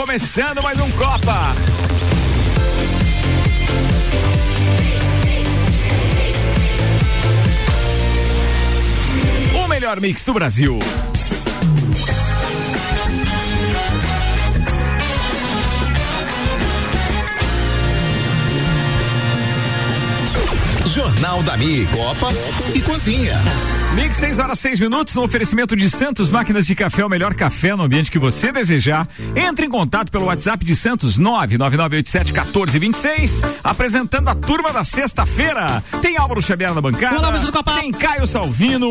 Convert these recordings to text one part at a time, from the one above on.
começando mais um Copa. O melhor mix do Brasil. Jornal da Mi, Copa e Cozinha. Mix 6 horas 6 minutos no oferecimento de Santos Máquinas de Café, o melhor café no ambiente que você desejar. Entre em contato pelo WhatsApp de Santos 99987 1426, apresentando a turma da sexta-feira. Tem Álvaro Xavier na bancada. tem Caio Salvino.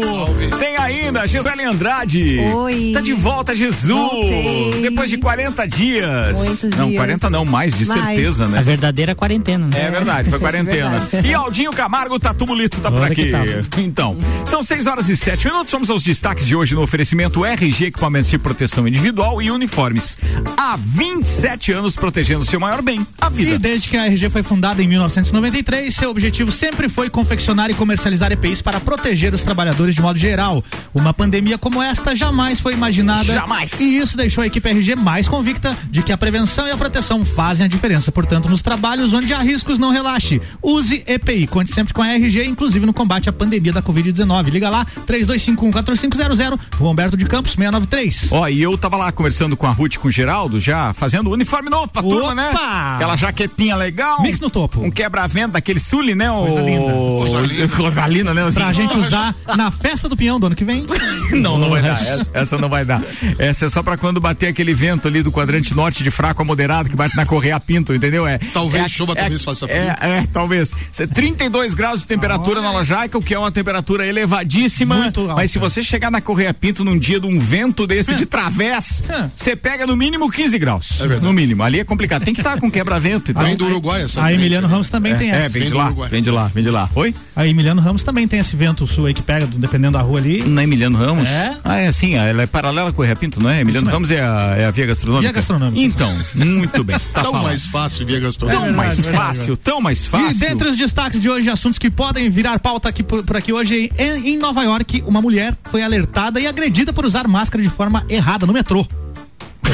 Tem ainda Gisele Andrade. Oi. Tá de volta, Jesus. Voltei. Depois de 40 dias. Muitos não, dias. 40 não, mais, de Mais. certeza, né? A verdadeira quarentena. né? É verdade, foi quarentena. verdade. e Aldinho Camargo, o Tatu Bolito tá por Olha aqui. que tal. Então, são 6 horas e 7 minutos. Vamos aos destaques de hoje no oferecimento RG Equipamentos de Proteção Individual e Uniformes. Há 27 anos protegendo seu maior bem, a E vida. desde que a RG foi fundada em 1993, seu objetivo sempre foi confeccionar e comercializar EPIs para proteger os trabalhadores de modo geral. Uma pandemia como esta jamais foi imaginada. Jamais. E isso deixou a equipe RG mais convicta de que a prevenção e a proteção fazem a diferença. Portanto, nos trabalhos onde há riscos, não relaxe. Use EPI. Conte sempre com a RG, inclusive no combate à pandemia da Covid-19. Liga lá, 3251-4500, Rua Humberto de Campos, 693. Ó, e eu tava lá conversando com a Ruth e com o Geraldo, já fazendo uniforme novo pra turma, né? Opa! Aquela jaquetinha legal. Mix no topo. Um quebra-vento daquele Sully, né? O... Coisa linda. Rosalina. Rosalina, né? Pra Assim, gente usar na festa do peão do ano que vem. Não, não vai dar. Essa, essa não vai dar. Essa é só pra quando bater aquele vento ali do quadrante norte de fraco a moderado que bate na Correia Pinto, entendeu? É. Talvez é, chova, é, talvez faça frio. É, é, talvez. Cê- 32 graus de temperatura na Lajaica, o que é uma temperatura elevadíssima. Muito alta. Mas se você chegar na Correia Pinto num dia de um vento desse de través, É. você pega no mínimo 15 graus. É no mínimo. Ali é complicado. Tem que estar com quebra-vento e tal. Vem do Uruguai essa A Emiliano né? Ramos também tem É, essa. vem de Vem do lá, Uruguai. vem de lá, vem de lá. Oi? A Emiliano Ramos também tem esse vento sul aí que pega, dependendo da rua ali. Na Emiliano Ramos? É? Ah, é assim, ela é paralela com o Pinto, não é? Emiliano. Ramos é a, é a via gastronômica? Via gastronômica. Então, muito bem. Tá Tão falado. mais fácil via gastronômica. Tão mais verdade, fácil, tão mais fácil. E dentre os destaques de hoje, assuntos que podem virar pauta aqui por, por aqui hoje, em, em Nova York, uma mulher foi alertada e agredida por usar máscara de forma errada no metrô.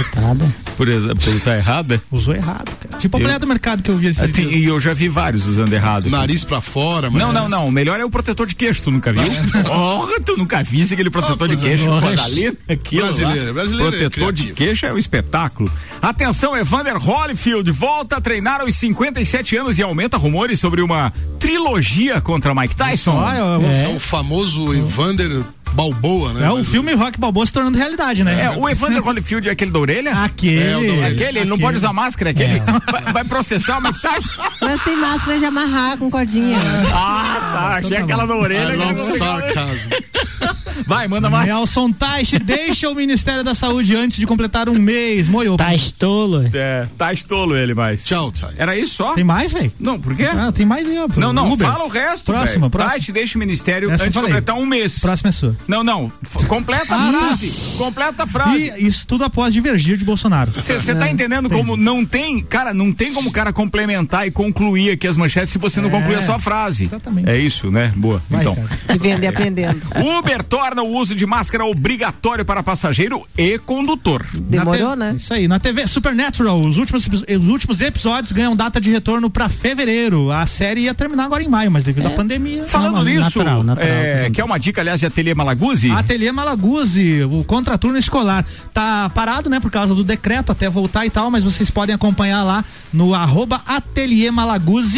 Coitada. Por, por usar errada? Usou errado, cara. Tipo a Eu- mulher do mercado que eu vi esse tem- E eu já vi vários usando errado. Nariz pra fora, mas. Não, não, não. O melhor é o protetor de queixo, tu nunca viu? Porra, tu nunca visse aquele protetor de queixo. lá. Brasileiro, brasileiro é Protetor de queixo é um espetáculo. Atenção, Evander Holyfield volta a treinar aos 57 anos e aumenta rumores sobre uma trilogia contra Mike Tyson. Ah, É o famoso Evander Balboa, né? É o Mas- filme Rock Balboa se tornando realidade, né? É, o Evander Holyfield é aquele da orelha? Aquele. É, orelha. Aquele, ele não pode usar máscara, aquele. Vai, vai processar Tyson? Mas tem máscara de amarrar com cordinha. Ah, tá. Achei aquela da orelha. I que love não- sarcasm. Vai, manda mais. Nelson Teich deixa o Ministério da Saúde antes de completar um mês. Moiou. Tá estolo. É, tá estolo ele, mas. Tchau, Thay. Era isso só? Tem mais, velho? Não, por quê? Ah, tem mais aí, ó. Não, não, Uber. fala o resto. Próxima, velho. próxima. Tá, te deixa o ministério Essa antes de completar um mês. Próxima é sua. Não, não. Completa a Ah, frase. Completa a frase. E isso tudo após divergir de Bolsonaro. Você tá entendendo como não tem, cara, não tem como o cara complementar e concluir aqui as manchetes se você não É, concluir a sua frase. exatamente. É isso, né? Boa. Vai, então. cara. Vivendo e aprendendo. Uber torna o uso de máscara obrigatório para passageiro e condutor. Demorou, te- né? Isso aí. Na TV Supernatural, os últimos, os últimos episódios ganham data de retorno pra fevereiro. A série ia terminar agora em maio, mas devido à pandemia. Falando Não, nisso, natural, natural, é, que é uma dica, aliás, de Ateliê Malaguzzi. Ateliê Malaguzzi, o contraturno escolar. Tá parado, né, por causa do decreto até voltar e tal, mas vocês podem acompanhar lá no arroba Ateliê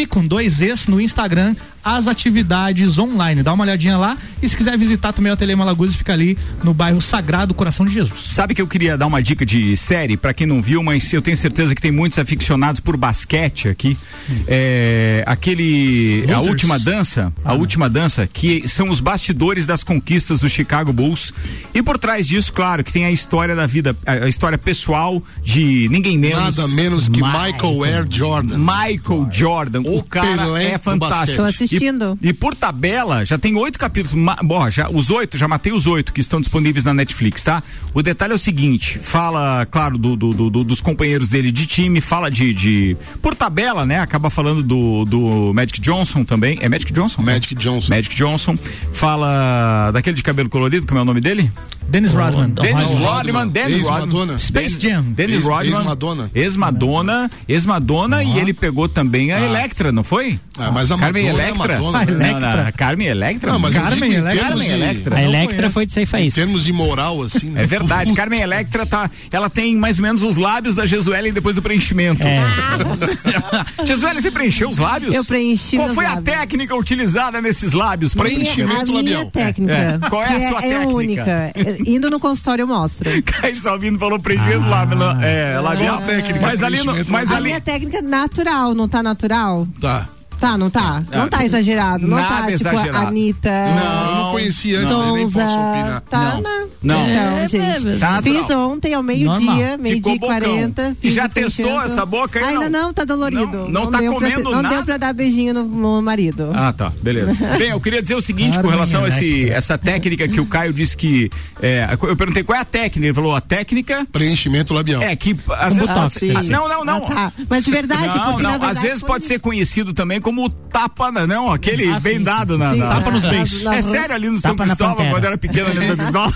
com dois Es no Instagram, as atividades online. Dá uma olhadinha lá e se quiser visitar também o Ateliê Malaguzzi, fica ali no bairro Sagrado Coração de Jesus. Sabe que eu queria dar uma dica de série pra quem não viu, mas eu tenho certeza que tem muitos aficionados por basquete aqui. É, aquele a Losers. última dança, a última dança que são os bastidores das conquistas do Chicago Bulls. E por trás disso, claro, que tem a história da vida, a, a história pessoal de ninguém menos Nada menos que Michael Air Jordan. Michael Jordan, o, O cara Pelé é fantástico. Assistindo. E, e por tabela, já tem oito capítulos. Ma, bom, já, os oito, já matei os oito que estão disponíveis na Netflix, tá? O detalhe é o seguinte: fala, claro, do, do- do- do- dos companheiros dele de time, fala de, de. Por tabela, né? Acaba falando do, do Magic Johnson também. É Magic Johnson? Magic Johnson. Magic Johnson. Fala daquele de cabelo colorido, como é o nome dele? Dennis Rodman. Dennis Rodman. Dennis Rodman. Space Jam. Dennis Rodman. ex-Madonna. Ex-Madonna. Ex-Madonna e ele pegou também a Electra, não foi? Ah, mas a Carmen Madonna é a Electra. Madonna, Ah, né? Não, não, a Carmen Electra? Não, mas Carmen digo em Electra. termos Carmen de- Electra. A Electra foi de sair Em faísca. termos de moral, assim, né? É verdade, Carmen Electra tá, ela tem mais ou menos os lábios da Jesuelen depois do preenchimento. É. Jesuelen, você preencheu os lábios? Eu preenchi Qual foi a técnica utilizada nesses lábios? para Minha- Preenchimento a minha labial. técnica. É. Qual é a sua É técnica? única. É, Indo no consultório eu mostro. Caio Salvino falou preenchimento lábio, é, labial. Qual a técnica mas ali, no, preenchimento mas A ali, minha técnica natural, não tá natural? Tá. Tá, não tá? Não tá exagerado. Não Nada tá, tipo, exagerado. Anitta. Não, eu não conheci antes, eu nem posso opinar. Tá, Não. né? Não. Então, É, gente. é, tá natural. fiz ontem ao meio-dia, meio-dia e bocão. 40. E já testou essa boca aí, Ainda não? não, tá dolorido. Não- não tá deu pra- comendo Não nada? deu pra dar beijinho no, no marido. Ah, tá, beleza. Bem, eu queria dizer o seguinte com Carmen relação a esse, essa técnica que o Caio disse que. é, eu perguntei qual é a técnica. Ele falou: a técnica Preenchimento labial. é que. Às vezes, sim. não, não, não. Ah, tá. Mas de verdade, Não, porque não, na verdade às vezes pode ser conhecido também como tapa, né, não, aquele Ah, bem sim, dado sim, na, Sim, na- Tapa nos beijos. na- É sério ali no São Cristóvão, quando era pequeno ali no São Cristóvão.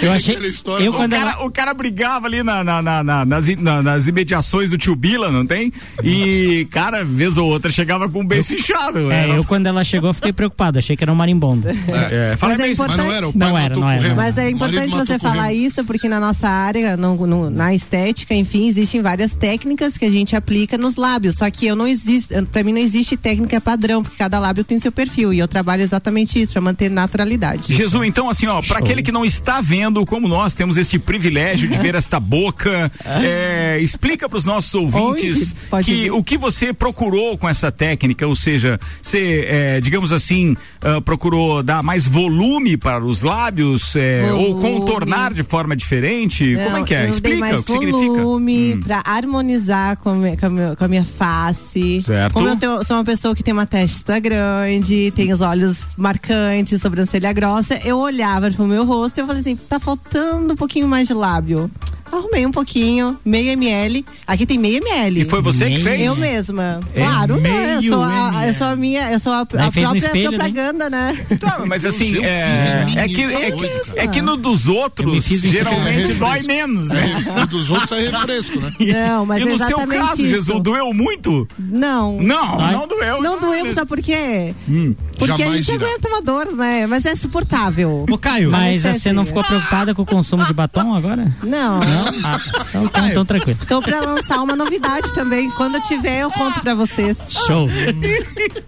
Eu achei. Aquela história Eu O quando ela- cara, o cara brigava ali na, na- na- na- nas, nas imediações do tio Bila, não tem? E, cara, vez ou outra, chegava com o beiço inchado. É, Era- eu quando ela chegou eu fiquei preocupado, achei que era um marimbondo. É, fala Mas é isso. Mas não era, o pai Não era, não era. Mas é importante você falar isso, porque na nossa área, no- no- na estética, enfim, existem várias técnicas que a gente aplica nos lábios. Só que eu não existe, para mim não existe técnica padrão, porque cada lábio tem seu perfil. E eu trabalho exatamente isso, para manter naturalidade. Jesus, então assim, ó, para aquele que não está vendo, como nós temos este privilégio de ver esta boca, é, explica para os nossos ouvintes que ver. o que você procurou com essa técnica, ou seja, você, é, digamos assim, ah, procurou dar mais volume para os lábios é, ou Volume. contornar de forma diferente? como é Não, que é? Explica mais o que significa. volume Hum. pra harmonizar com a, minha, com, a minha, com a minha face. Certo. Como eu tenho- sou uma pessoa que tem uma testa grande, tem os olhos marcantes, sobrancelha grossa, eu olhava pro meu rosto e eu falei assim, tá faltando um pouquinho mais de lábio. Arrumei um pouquinho, meio ml. Aqui tem meio ml. E foi você que Meio. fez? Eu mesma. É claro, né? Eu sou, a, eu sou a minha, eu sou a, a no própria espelho, né? propaganda, né? Tá, mas assim, Eu é, é, que, é, que, é que no dos outros, geralmente dói menos, né? É, e dos outros é refresco, né? Não, mas e é no seu exatamente caso, isso. Jesus, doeu muito? Não. Não, Ai. não doeu. Não doemos, sabe por quê? Hum. Porque a gente irá. aguenta uma dor, né? Mas é suportável. Ô, Caio, Mas Mas você não é- ficou preocupada com o consumo de batom agora? Não. Ah, então, então, então tranquilo. Tô pra lançar uma novidade também. Quando eu tiver, eu conto pra vocês. Show.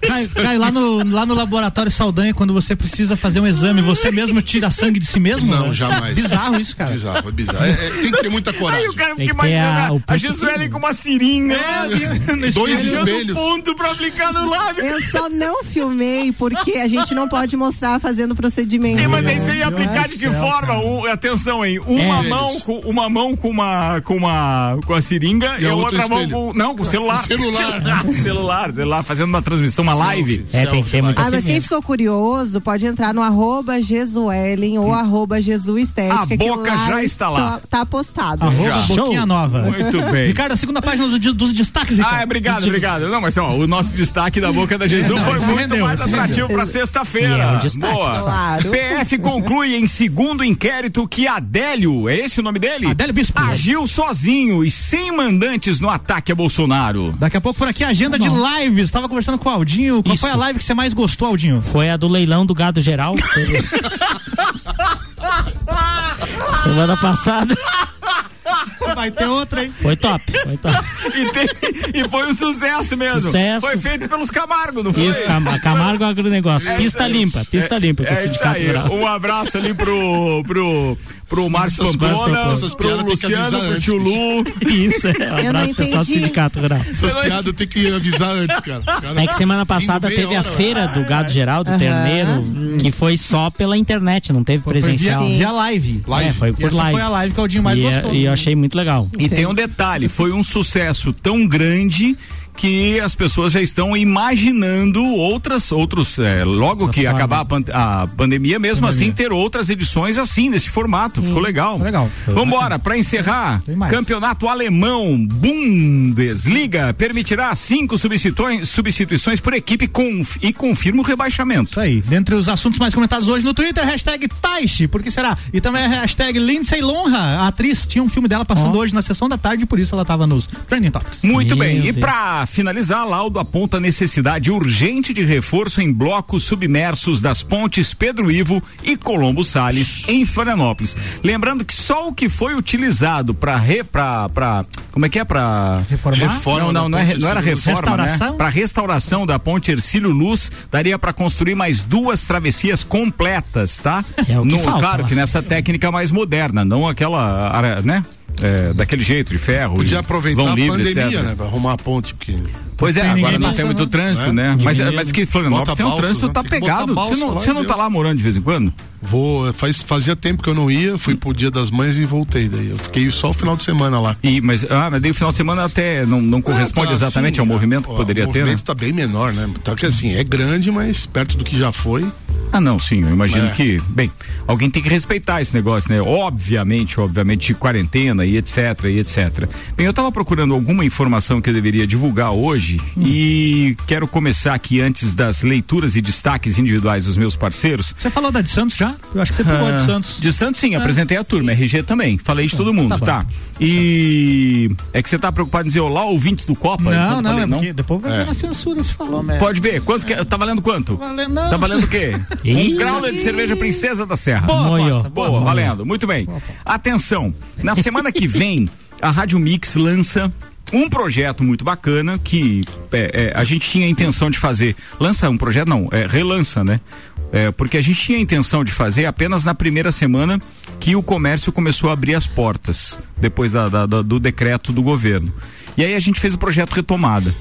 Caio, Caio, lá, no, lá no laboratório Saldanha, quando você precisa fazer um exame, você mesmo tira sangue de si mesmo? Não, né? jamais. Bizarro isso, cara. Bizarro, é bizarro. É, é, tem que ter muita Aí coragem. o cara fica a- imaginando a, a Jesuelen firme. com uma seringa. né? Dois Tirando espelhos. ponto pra aplicar no lábio. Eu só não filmei porque a gente não pode mostrar fazendo o procedimento. Sim, mas daí você ia aplicar de que forma? Um- atenção aí, uma É. mão com uma mão com uma com uma com a seringa e, E a outra outra mão com não com o celular. Celular. celular, celular, fazendo uma transmissão, uma live. É, tem que ter muita Ah, mas quem ficou curioso pode entrar no arroba Jesuelen ou arroba Jesuestética. A boca lá já está lá. Tá, tá postado. Arroba Já. Boquinha Show. Nova. Muito bem. Ricardo, a segunda página dos, dos destaques, Ricardo. Ah, obrigado, obrigado. Não, mas ó, o nosso destaque da boca da Jesus Não, foi muito rendeu, mais atrativo sexta-feira. E é um destaque. Boa. Claro. PF conclui em segundo inquérito que Adélio, é esse o nome dele? Adélio Bispo. Agiu sozinho e sem mandantes no ataque a Bolsonaro. Daqui a pouco por aqui, agenda de lives. Tava conversando com o Aldinho. Qual Isso. foi a live que você mais gostou, Aldinho? Foi a do leilão do gado geral. Semana passada. Vai ter outra, hein? Foi top. Foi top. E, tem- e foi um sucesso mesmo. Sucesso. Foi feito pelos Camargo, não foi? Isso, Cam- Camargo Agronegócio. Pista limpa, pista limpa, é o É. Um abraço ali pro, pro, pro Márcio essas pro Luciano, pro tio Lu. Isso, é. Um abraço pessoal do sindicato rural. Essas piadas tem que avisar antes, cara. Cara, É que semana passada teve a hora, feira do gado geral, do Aham. terneiro, que foi só pela internet, não teve Foi via, presencial. Sim. via live. Live. É, foi por essa live. foi a live que o Aldinho mais e, é- gostou. e eu achei muito legal. E tem um detalhe, foi um sucesso tão grande que as pessoas já estão imaginando outras, outros, é, logo que acabar a, pan- a pandemia, mesmo assim, ter outras edições assim, nesse formato. Ficou legal. Legal. Vambora, pra encerrar, campeonato alemão Bundesliga permitirá cinco substituições, substituições por equipe com, e confirma o rebaixamento. Isso aí. Dentre os assuntos mais comentados hoje no Twitter, hashtag Taishi, por que será? E também a hashtag Lindsay Lonra, a atriz, tinha um filme dela passando hoje na sessão da tarde, por isso ela tava nos Trending Topics. Muito Meu bem. E Deus. Para finalizar, laudo aponta a necessidade urgente de reforço em blocos submersos das pontes Pedro Ivo e Colombo Sales em Florianópolis. Lembrando que só o que foi utilizado para re, pra, pra, como é que é para Reformar? Reforma não, não, não, é, não era reforma, Restauração? né? Para restauração da ponte Ercílio Luz, daria para construir mais duas travessias completas, tá? É o que No- falta claro lá. que nessa técnica mais moderna, não aquela, né? É, daquele jeito de ferro. Podia e aproveitar vão a livre, pandemia, etc. né? Pra arrumar a ponte, porque. Pois é, Tem agora não tem passando, muito trânsito, né? né? Mas, Diminuiu. mas que Florianópolis tem um balsa, trânsito, né? tá Tem pegado. balsa Você não, você não deu. tá lá morando de vez em quando? Vou. Faz, fazia tempo que eu não ia, fui pro dia das mães e voltei. Daí eu fiquei só o final de semana lá. E, mas, ah, mas daí o final de semana até não, não corresponde Ah, tá, exatamente sim, ao movimento ó, que poderia O ter, né? movimento tá bem menor, né? Tá que assim, é grande, mas perto do que já foi. Ah, não, sim, eu imagino É. que, bem, alguém tem que respeitar esse negócio, né? Obviamente, obviamente, de quarentena e etc, e etc. Bem, eu tava procurando alguma informação que eu deveria divulgar hoje e quero começar aqui antes das leituras e destaques individuais dos meus parceiros. Você falou da de Santos já? Eu acho que você pulou a de Santos. Ah, De Santos, sim, apresentei a turma, RG também. Falei de todo mundo, tá tá? E é que você tá preocupado em dizer olá, ouvintes do Copa? Não, não, falei, é porque depois vai ver na censura se falou mesmo. Pode ver, quanto que, tá valendo quanto? valendo, não. Tá valendo o quê? um Ih. grau de cerveja Princesa da Serra. Boa aposta, Boa, boa. valendo. Muito bem. Atenção, na semana que vem, a Rádio Mix lança um projeto muito bacana que é, é, a gente tinha a intenção de fazer. Lança um projeto, não, é, relança, né? É, porque a gente tinha a intenção de fazer apenas na primeira semana que o comércio começou a abrir as portas, depois da- da- da- do decreto do governo. E aí a gente fez o projeto Retomada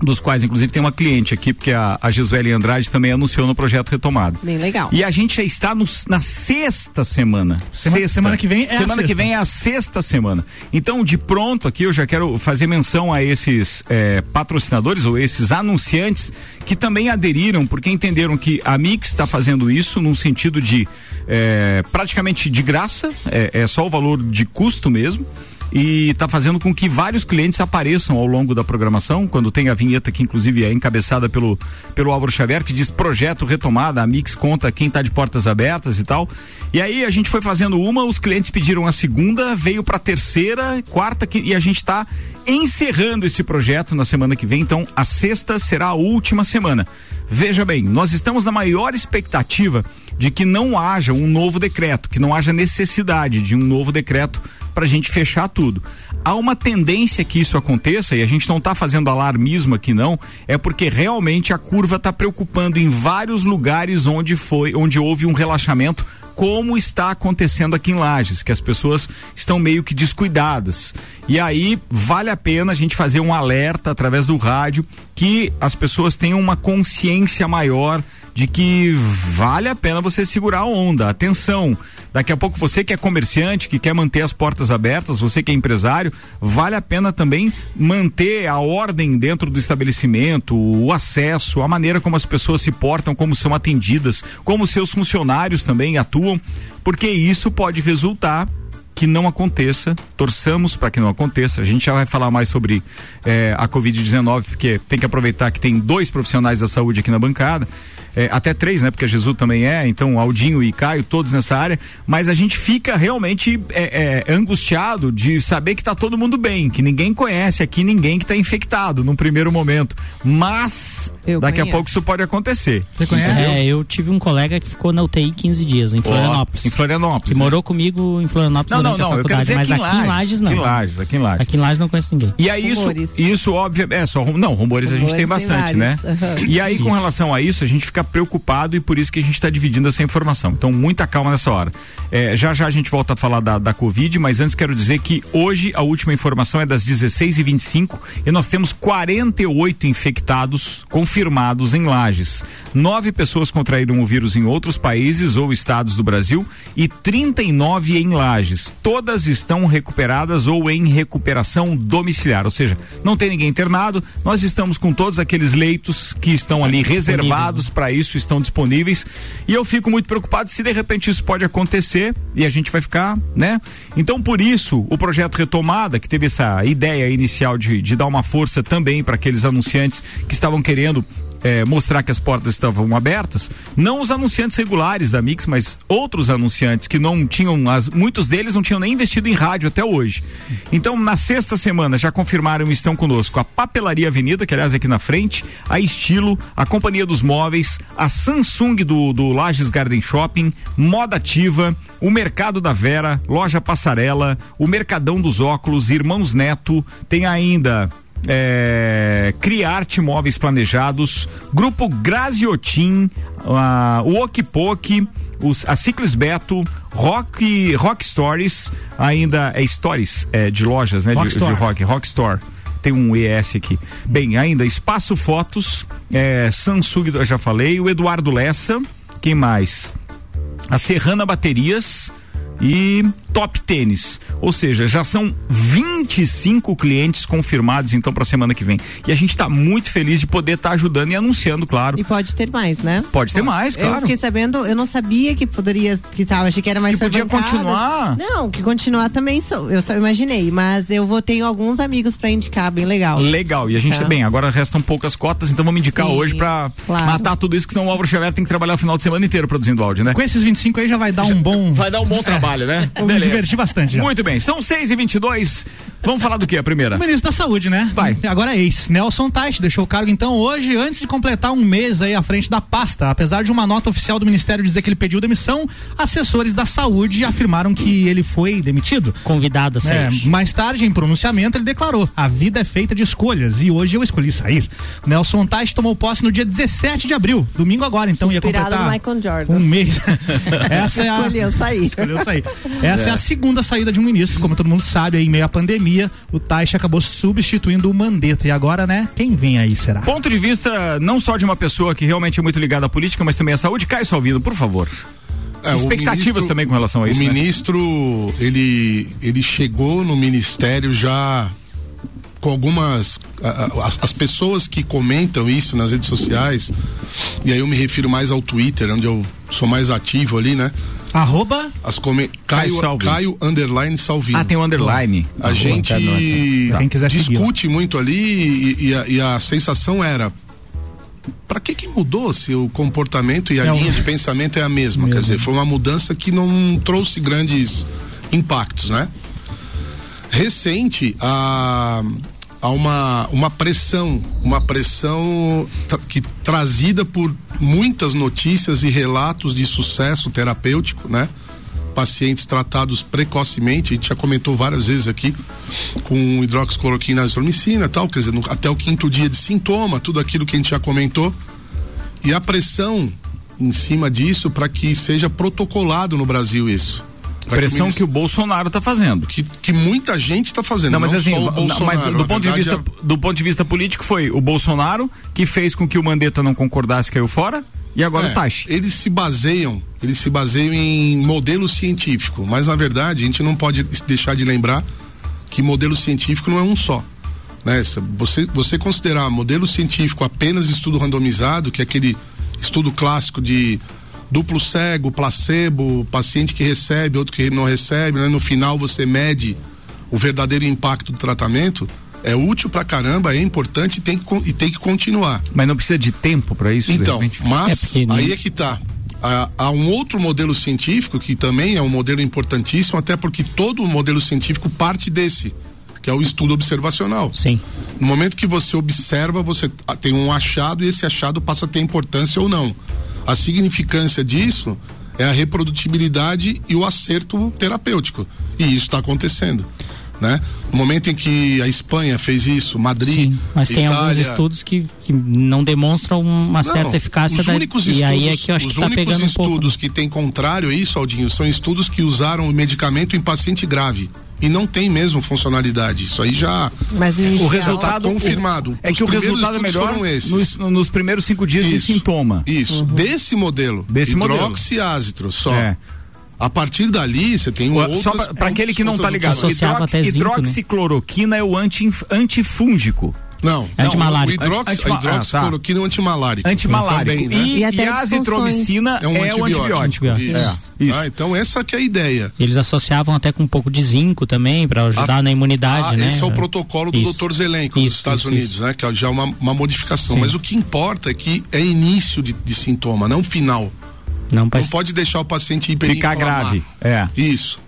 dos quais inclusive tem uma cliente aqui, porque a, a Gisuele Andrade também anunciou no projeto Retomada. Bem legal. E a gente já está no- na sexta semana. Semana- sexta. semana que vem é a Semana que sexta. vem é a sexta semana. Então, de pronto aqui, eu já quero fazer menção a esses eh, patrocinadores ou esses anunciantes que também aderiram, porque entenderam que a Mix está fazendo isso num sentido de eh, praticamente de graça, é, é só o valor de custo mesmo e está fazendo com que vários clientes apareçam ao longo da programação, quando tem a vinheta que inclusive é encabeçada pelo, pelo Álvaro Xavier, que diz projeto retomada, a Mix conta quem está de portas abertas e tal. E aí a gente foi fazendo uma, os clientes pediram a segunda, veio para terceira, quarta e a gente está encerrando esse projeto na semana que vem, então a sexta será a última semana. Veja bem, nós estamos na maior expectativa de que não haja um novo decreto, que não haja necessidade de um novo decreto para a gente fechar tudo. Há uma tendência que isso aconteça, e a gente não está fazendo alarmismo aqui não, é porque realmente a curva está preocupando em vários lugares onde foi, onde houve um relaxamento como está acontecendo aqui em Lages, que as pessoas estão meio que descuidadas. E aí vale a pena a gente fazer um alerta através do rádio que as pessoas tenham uma consciência maior de que vale a pena você segurar a onda. Atenção, daqui a pouco você que é comerciante, que quer manter as portas abertas, você que é empresário, vale a pena também manter a ordem dentro do estabelecimento, o acesso, a maneira como as pessoas se portam, como são atendidas, como seus funcionários também atuam, porque isso pode resultar que não aconteça, torçamos para que não aconteça. A gente já vai falar mais sobre eh, a Covid-19, porque tem que aproveitar que tem dois profissionais da saúde aqui na bancada. Eh, até três, né? Porque a Jesus também é, então Aldinho e Caio, todos nessa área, mas a gente fica realmente eh, eh, angustiado de saber que tá todo mundo bem, que ninguém conhece aqui ninguém que tá infectado num primeiro momento. Mas Eu daqui a conheço. pouco isso pode acontecer. Você conhece? É, eu tive um colega que ficou na UTI 15 dias, em Florianópolis. Em Florianópolis. Que né? morou comigo em Florianópolis Não, não, durante a não, eu quero faculdade, dizer mas aqui em aqui em Lages não. Aqui em Lages, aqui em Lages. Aqui em Lages não conheço ninguém. E aí isso, Rumores. isso óbvio, é só rum- não, rumores, a gente tem Rumores tem bastante, né? aham. E aí com relação a isso, a gente fica preocupado e por isso que a gente está dividindo essa informação. Então, muita calma nessa hora. É, já já a gente volta a falar da, da Covid, mas antes quero dizer que hoje a última informação é das 16h25 e nós temos 48 infectados confirmados em Lages. Nove pessoas contraíram o vírus em outros países ou estados do Brasil e 39 em Lages. Todas estão recuperadas ou em recuperação domiciliar, ou seja, não tem ninguém internado. Nós estamos com todos aqueles leitos que estão ali reservados para isso, estão disponíveis. E eu fico muito preocupado se de repente isso pode acontecer e a gente vai ficar, né? Então, por isso, o projeto Retomada, que teve essa ideia inicial de, de dar uma força também para aqueles anunciantes que estavam querendo é, mostrar que as portas estavam abertas, não os anunciantes regulares da Mix, mas outros anunciantes que não tinham, as, muitos deles não tinham nem investido em rádio até hoje. Então, na sexta semana, já confirmaram estão conosco a Papelaria Avenida, que aliás é aqui na frente, a Estilo, a Companhia dos Móveis, a Samsung do, do Lages Garden Shopping, Moda Ativa, o Mercado da Vera, Loja Passarela, o Mercadão dos Óculos, Irmãos Neto, tem ainda é, Criarte Móveis Planejados, Grupo Graziotin, o Okipok, os, a Ciclis Beto, Rock, Rock Stories, ainda é Stories é, de lojas, né? Rock de, de rock, Rock Store. Tem um ES aqui. Bem, ainda Espaço Fotos, é, Samsung, eu já falei, o Eduardo Lessa, quem mais? A Serrana Baterias e Top Tênis. Ou seja, já são 25 clientes confirmados então para a semana que vem. E a gente está muito feliz de poder estar tá ajudando e anunciando, claro. E pode ter mais, né? Pode ter mais, claro. Eu fiquei sabendo, eu não sabia que poderia, que tal, achei que era mais Que podia bancadas. continuar. Não, que continuar também, sou, eu só imaginei, mas eu vou ter alguns amigos para indicar, bem legal. Legal. E a gente, Tá. bem, agora restam poucas cotas, então vamos indicar Sim, hoje para claro. matar tudo isso, que senão o Álvaro Xavier tem que trabalhar o final de semana inteiro produzindo áudio, né? Com esses 25 aí já vai dar um bom. Vai dar um bom trabalho, né? Vou me divertir bastante já. Muito bem, são 6 e 22 Vamos falar do que a primeira? O ministro da Saúde, né? Vai. Agora é ex. Nelson Teich deixou o cargo então hoje, antes de completar um mês aí à frente da pasta. Apesar de uma nota oficial do Ministério dizer que ele pediu demissão, assessores da saúde afirmaram que ele foi demitido. Convidado a É, sair. mais tarde, em pronunciamento, ele declarou: a vida é feita de escolhas e hoje eu escolhi sair. Nelson Teich tomou posse no dia 17 de abril, domingo agora, então ia Inspirado completar no Michael Jordan. um mês. Essa é a Escolheu sair. escolheu sair. Essa é. a segunda saída de um ministro, como todo mundo sabe, aí em meio à pandemia, o Taixa acabou substituindo o Mandetta. E agora, né, quem vem aí será? Ponto de vista não só de uma pessoa que realmente é muito ligada à política, mas também à saúde. Caio Salvino, por favor. É, Expectativas ministro- também com relação a isso. O né? ministro, ele, ele chegou no ministério já com algumas. As, as pessoas que comentam isso nas redes sociais, e aí eu me refiro mais ao Twitter, onde eu sou mais ativo ali, né? Arroba As come... Caio Caio. Caio Underline Salvino. Ah, tem um underline. A gente quem quiser seguir, discute muito ali e, e a, e a sensação era para que que mudou se o comportamento e a linha de pensamento é a mesma? Quer dizer, foi uma mudança que não trouxe grandes impactos, né? Recente a há uma, uma pressão, uma pressão tra- que trazida por muitas notícias e relatos de sucesso terapêutico, né? Pacientes tratados precocemente, a gente já comentou várias vezes aqui, com hidroxicloroquina, azitromicina tal, quer dizer, no- até o quinto dia de sintoma, tudo aquilo que a gente já comentou. E a pressão em cima disso para que seja protocolado no Brasil isso. Pressão que o Bolsonaro está fazendo. que, que muita gente está fazendo. Não, mas assim, não, Bolsonaro, mas do ponto, de vista, do ponto de vista político foi o Bolsonaro que fez com que o Mandetta não concordasse, caiu fora, e agora é, o Tachi. Eles se baseiam, eles se baseiam em modelo científico, mas na verdade a gente não pode deixar de lembrar que modelo científico não é um só. Né? Se Você, você considerar modelo científico apenas estudo randomizado, que é aquele estudo clássico de duplo cego, placebo, paciente que recebe, outro que não recebe, né? no final você mede o verdadeiro impacto do tratamento, é útil pra caramba, é importante e tem que, e tem que continuar. Mas não precisa de tempo para isso, Então, mas É, nem- aí é que tá. Há, há um outro modelo científico que também é um modelo importantíssimo, até porque todo modelo científico parte desse, que é o estudo observacional. Sim. No momento que você observa, você tem um achado e esse achado passa a ter importância ou não. A significância disso é a reprodutibilidade e o acerto terapêutico. E isso está acontecendo. né? No momento em que a Espanha fez isso, Madrid, Sim, mas tem alguns Itália, estudos que, que não demonstram uma Não, certa eficácia os da, únicos e estudos, aí é que eu acho os que tá pegando um pouco. estudos que tem contrário a isso, Aldinho, são estudos que usaram o medicamento em paciente grave e não tem mesmo funcionalidade. Isso aí já Mas O resultado tá confirmado. É Os que o resultado é melhor foram esses. nos, nos primeiros cinco dias de Isso. sintoma. Isso, desse modelo. Desse modelo. hidroxiácitro só. É. A partir dali, você tem um O- outras, Só pra- pra aquele que não tá outras ligado, hidrox- né? hidroxicloroquina é o anti, antifúngico. Não, É antimalárico. não, o hidrox, Antima- a hidroxicloroquina é um antimalárico. Antimalárico. Também, né? E, E até e a azitromicina É um é antibiótico. antibiótico. Isso. É. Isso. Ah, então essa que é a ideia. Eles associavam até com um pouco de zinco também para ajudar na imunidade, Ah, né? Esse é o protocolo do Isso. Dr. Zelenko dos Estados isso, Unidos, isso. né? Que é já uma, uma modificação. Sim. Mas o que importa é que é início de, de sintoma, não final. Não, Não pode deixar o paciente Ficar hiperinflamar. grave. É. Isso.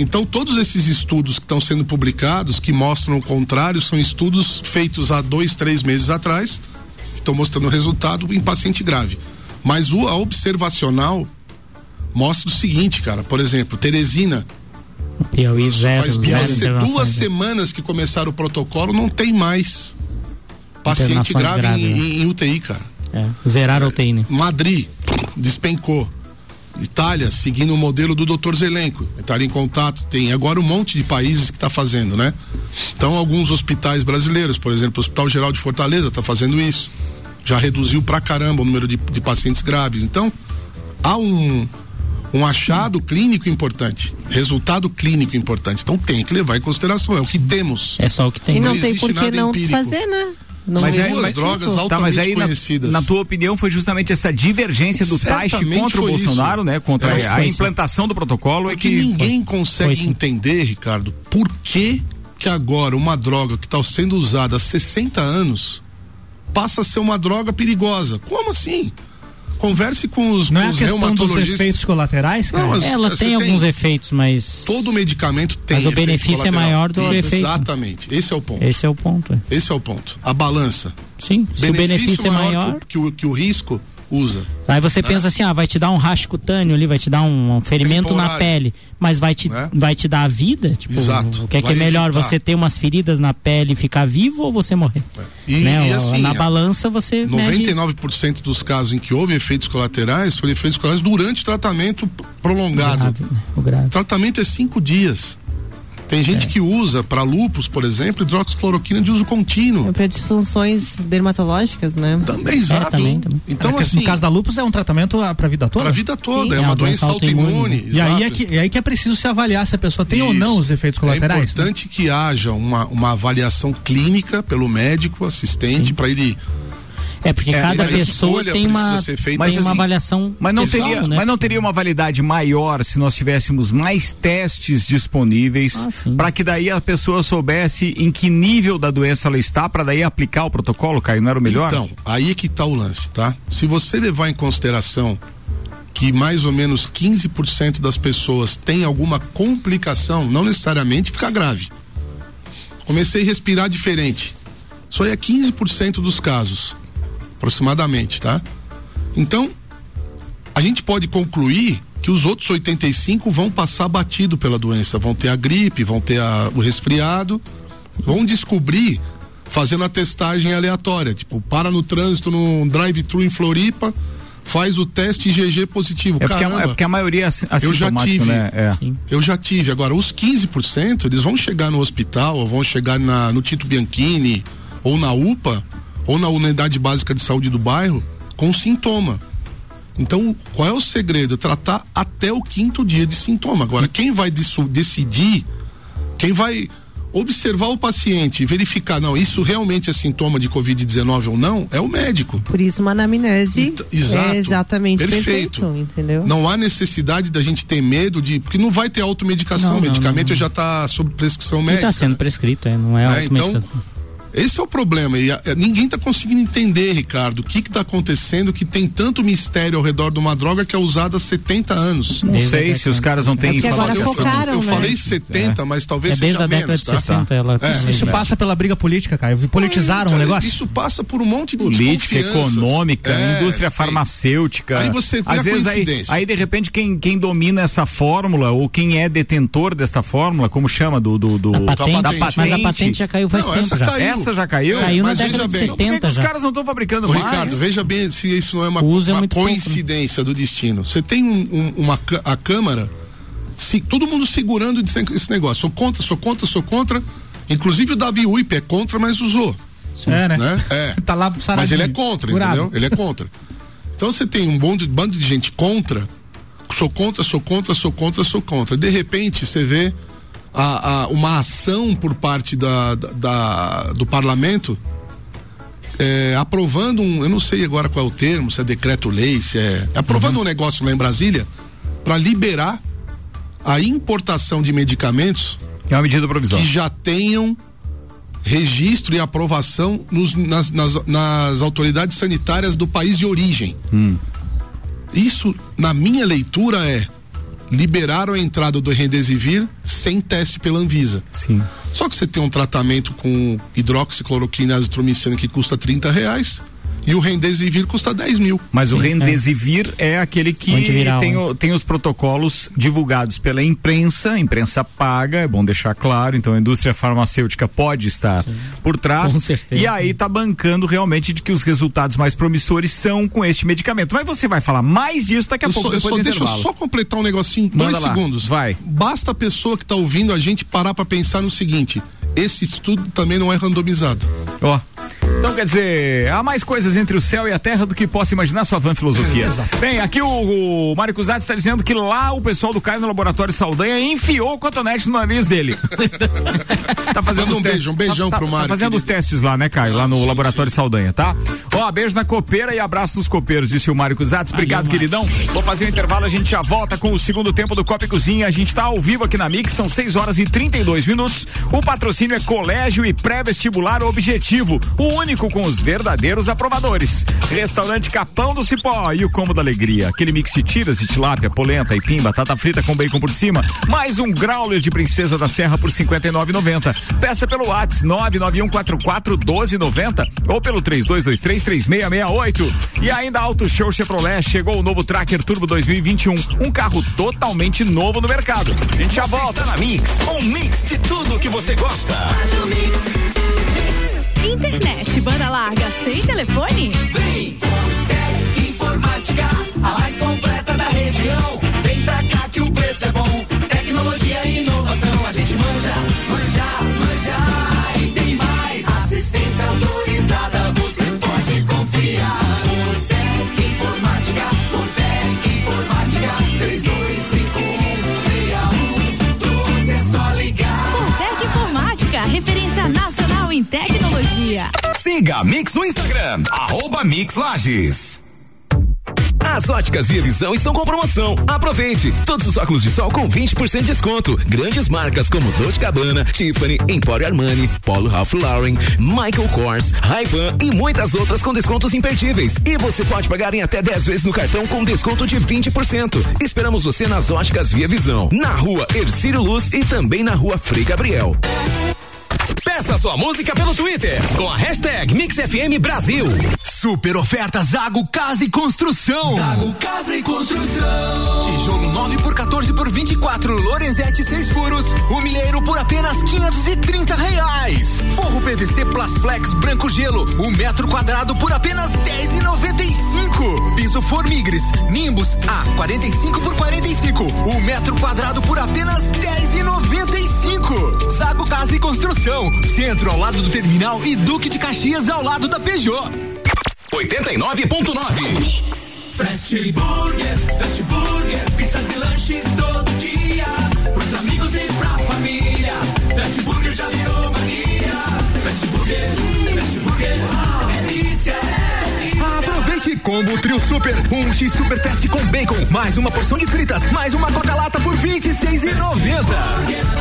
Então, todos esses estudos que estão sendo publicados, que mostram o contrário, são estudos feitos há dois, três meses atrás, que estão mostrando resultado em paciente grave. Mas o, a observacional mostra o seguinte, cara. Por exemplo, Teresina, Piauí zero, faz zero duas, né? semanas que começaram o protocolo, não tem mais paciente grave graves, em, né? em- UTI, cara. É, zeraram a UTI, né? Madrid despencou. Itália, seguindo o modelo do Dr. Zelenko. Itália em contato, tem agora um monte de países que está fazendo, né? Então, alguns hospitais brasileiros, por exemplo, o Hospital Geral de Fortaleza está fazendo isso. Já reduziu pra caramba o número de, de pacientes graves. Então, há um, um achado clínico importante, resultado clínico importante. Então, tem que levar em consideração, é o que temos. É só o que tem. E não, não tem por que nada não empírico. fazer, né? Não Mas é é duas drogas Tá, mas aí na, conhecidas. na tua opinião foi justamente essa divergência do Certamente contra o Bolsonaro, isso. né? Contra a, isso. implantação do protocolo é que ninguém consegue entender, Ricardo, por que que agora uma droga que está sendo usada há 60 anos passa a ser uma droga perigosa. Como assim? Converse com os, Não com é a os questão dos reumatologistas. efeitos colaterais, cara? Não, mas- Ela tem tem- alguns efeitos, mas. Todo medicamento tem Mas o benefício é maior do que o efeito. Exatamente. Esse é o ponto. Esse é o ponto. é. Esse é o ponto. A balança. Sim, se o benefício é maior. que, o, que o risco usa. Aí você pensa assim, ah, vai te dar um racho cutâneo ali, vai te dar um, um ferimento na Temporário. pele, mas vai te, Né? vai te dar a vida? Tipo, Exato. o que é que é melhor, evitar. você ter umas feridas na pele e ficar vivo ou você morrer? E, né? e O- assim, na balança você mede isso. 99% dos casos em que houve efeitos colaterais foram efeitos colaterais durante o tratamento prolongado. grave, né? O grave. O tratamento é cinco dias. Tem gente que usa para lupus, por exemplo, hidroxicloroquina de uso contínuo. Para disfunções dermatológicas, né? Também, exato. também, também. Então, É que assim, no caso da lupus é um tratamento ah, pra vida toda? para a vida toda, Sim. é É uma uma doença doença autoimune, autoimune. E aí, é que, aí que é preciso se avaliar se a pessoa tem ou Isso. não os efeitos É colaterais. né? importante que haja uma, uma avaliação clínica pelo médico assistente para ele. É, porque É, cada a pessoa escolha tem uma, precisa ser feita tem uma assim. avaliação. Mas não, pessoal, teria, né? mas não teria uma validade maior se nós tivéssemos mais testes disponíveis Ah, para que daí a pessoa soubesse em que nível da doença ela está para daí aplicar o protocolo, Caio, não era o melhor? Então, aí é que tá o lance, tá? Se você levar em consideração que mais ou menos 15% das pessoas têm alguma complicação, não necessariamente fica grave. Comecei a respirar diferente. Aí é 15% dos casos, aproximadamente, tá? Então, a gente pode concluir que os outros 85 vão passar batido pela doença, vão ter a gripe, vão ter a- o resfriado, vão descobrir fazendo a testagem aleatória, tipo, para no trânsito no drive-thru em Floripa, faz o teste IgG positivo. É porque, a, Caramba, é porque a maioria é Eu já assintomático, tive. né? É. Eu já tive. Agora, os 15%, eles vão chegar no hospital, ou vão chegar na, no Tito Bianchini, ou na UPA, ou na unidade básica de saúde do bairro, com sintoma. Então, qual é o segredo? Tratar até o quinto dia de sintoma. Agora, quem vai decidir, quem vai observar o paciente e verificar, não, isso realmente é sintoma de Covid-19 ou não, é o médico. Por isso uma anamnese Ent- exato. é exatamente Perfeito. perfeito, entendeu? Não há necessidade da gente ter medo de. Porque não vai ter automedicação. Não, o não, medicamento não. já está sob prescrição E médica. tá sendo prescrito, é, não é, É, então, automedicação. Esse é o problema. E a, ninguém está conseguindo entender, Ricardo, o que está acontecendo que tem tanto mistério ao redor de uma droga que é usada há 70 anos. Não sei se os caras não têm É porque agora eu, focaram, eu né? falei 70, mas talvez É desde seja a década menos, de tá? 60 ela, É, Isso passa pela briga política, cara. Politizaram o Cara, negócio. Isso passa por um monte de política, econômica, É, indústria sim. farmacêutica. Aí você vê Às a vezes aí, coincidência. aí de repente quem, quem domina essa fórmula ou quem é detentor desta fórmula, como chama do do, do A patente, da patente. mas a patente já caiu faz Não, tempo essa já. caiu. Essa já caiu? É, Caiu na mas década veja de bem. Então por que, que 70 os já. caras não estão fabricando Ô, mais? Ricardo, veja bem se isso não é uma, é uma pouco, né? coincidência do destino. Você tem um- um- uma a Câmara, se, todo mundo segurando esse negócio. Sou contra, sou contra, sou contra. Inclusive o Davi Uip é contra, mas usou. É, né? né? É. tá lá Mas ele é contra, curado. entendeu? Ele é contra. Então você tem um bando, bando de gente contra, sou contra, sou contra, sou contra, sou contra. De repente você vê a, a- uma ação por parte da, da- da- do parlamento é, aprovando um, eu não sei agora qual é o termo, se é decreto-lei, se é. aprovando Uhum. um negócio lá em Brasília para liberar a importação de medicamentos É uma medida provisória. que já tenham registro e aprovação nos- nas, nas- nas autoridades sanitárias do país de origem. Isso, na minha leitura, é liberaram a entrada do Remdesivir sem teste pela Anvisa. Sim. Só que você tem um tratamento com hidroxicloroquina e azitromicina que custa 30 reais e o Remdesivir custa 10 mil. Mas o Sim, é. Remdesivir é. aquele que Antiviral, tem, né? o- tem os protocolos divulgados pela imprensa, a imprensa paga, é bom deixar claro, então a indústria farmacêutica pode estar por trás. Com certeza. E aí tá bancando realmente de que os resultados mais promissores são com este medicamento. Mas você vai falar mais disso daqui a Eu pouco, só, eu só do deixa eu só completar um negocinho, Manda dois lá, segundos. vai. Basta a pessoa que está ouvindo a gente parar para pensar no seguinte: esse estudo também não é randomizado. Ó. Então quer dizer, há mais coisas entre o céu e a terra do que possa imaginar sua van filosofia. Bem, aqui o, o Mário Cusatz está dizendo que lá o pessoal do Caio no Laboratório Saldanha enfiou o cotonete no nariz dele. tá fazendo Manda os um beijo, um beijão tá, pro tá Mário, fazendo os querido. testes lá, né, Caio? Lá no sim, Laboratório Saldanha, tá? Ó, beijo na copeira e abraço nos copeiros, disse o Mário Cusatz. Obrigado, queridão. Vou fazer um intervalo, a gente já volta com o segundo tempo do Copa e Cozinha. A gente tá ao vivo aqui na Mix, são 6 horas e 32 minutos. O patrocínio é Colégio e Pré-Vestibular Objetivo, o único com os verdadeiros aprovadores. Restaurante Capão do Cipó e o Combo da Alegria. Aquele mix de tiras de tilápia, polenta, aipim, batata frita com bacon por cima. Mais um growler de Princesa da Serra por R$ 59,90. Peça pelo WhatsApp 99144 1290 ou pelo 32233668. E ainda Auto Show Chevrolet chegou o novo Tracker Turbo 2021, um carro totalmente novo no mercado. A gente já volta. Na Mix, um mix de tudo que você gosta. Internet, banda larga, sem telefone? Vem, Informática, a mais completa da região. Siga a Mix no Instagram, arroba Mix Lages. As óticas Via Visão estão com promoção. Aproveite! Todos os óculos de sol com 20% de desconto. Grandes marcas como Dolce Gabbana, Tiffany, Emporio Armani, Polo Ralph Lauren, Michael Kors, Ray-Ban e muitas outras com descontos imperdíveis. E você pode pagar em até 10 vezes no cartão com desconto de 20%. Esperamos você nas óticas Via Visão, na rua Ercílio Luz e também na rua Frei Gabriel. Peça sua música pelo Twitter com a hashtag MixFM Brasil. Super oferta Zago Casa e Construção. Zago Casa e Construção. Tijolo 9 por 14 por 24, Lorenzetti 6 furos, o milheiro por apenas 530 reais. Forro PVC Plasflex branco gelo, um metro quadrado por apenas 10,95. Piso Formigres, Nimbus A 45 por 45, um metro quadrado por apenas 10,95. Zago Casa e Construção, centro ao lado do terminal e Duque de Caxias ao lado da Peugeot. 89.9. Fast Burger, Fast Burger, pizzas e lanches todo dia. Pros amigos e pra família. Fast Burger já virou mania. Fast Burger, Fast Burger, delícia, é delícia. Aproveite combo Trio Super, um X Super Fast com bacon, mais uma porção de fritas, mais uma Coca-Lata por R$ 26,90.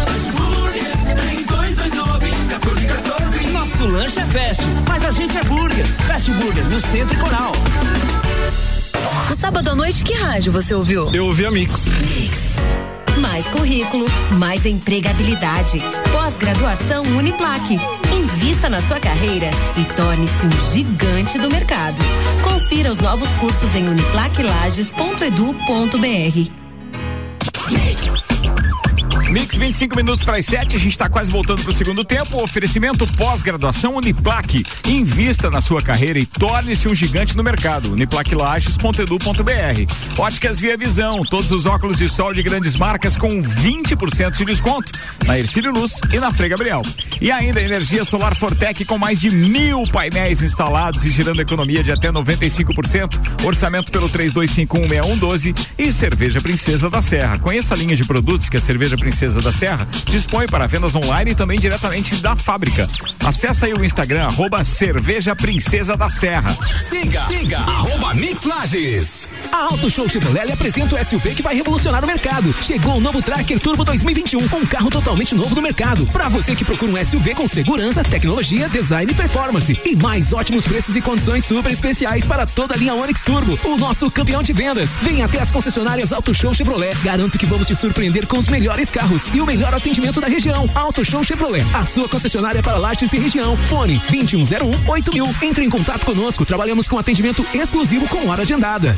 Fast Burger, 3229, 1414. Nosso lanche é fast, mas a gente é burger. Fast Burger, no Centro e Coral. No sábado à noite, que rádio você ouviu? Eu ouvi a Mix. Mais currículo, mais empregabilidade. Pós-graduação Uniplaque. Invista na sua carreira e torne-se um gigante do mercado. Confira os novos cursos em uniplaquilages.edu.br. Mix 25 minutos para as 7, a gente está quase voltando para o segundo tempo. Oferecimento pós-graduação Uniplaque. Invista na sua carreira e torne-se um gigante no mercado. Uniplaquilages.edu.br. Óticas Via Visão, todos os óculos de sol de grandes marcas com 20% de desconto na Ercílio Luz e na Frei Gabriel. E ainda energia solar Fortec com mais de mil painéis instalados e gerando economia de até 95%. Orçamento pelo 32516112 e Cerveja Princesa da Serra. Conheça a linha de produtos que a Cerveja Princesa da Serra dispõe para vendas online e também diretamente da fábrica. Acesse aí o Instagram, arroba Cerveja Princesa da Serra. Siga, siga, arroba Mix Lages. A Auto Show Chevrolet apresenta o SUV que vai revolucionar o mercado. Chegou o novo Tracker Turbo 2021, um carro totalmente novo no mercado. Para você que procura um SUV com segurança, tecnologia, design e performance. E mais ótimos preços e condições super especiais para toda a linha Onix Turbo. O nosso campeão de vendas. Venha até as concessionárias Auto Show Chevrolet. Garanto que vamos te surpreender com os melhores carros e o melhor atendimento da região. Auto Show Chevrolet, a sua concessionária para Lages e região. Fone 2101 8000. Entre em contato conosco. Trabalhamos com atendimento exclusivo com hora agendada.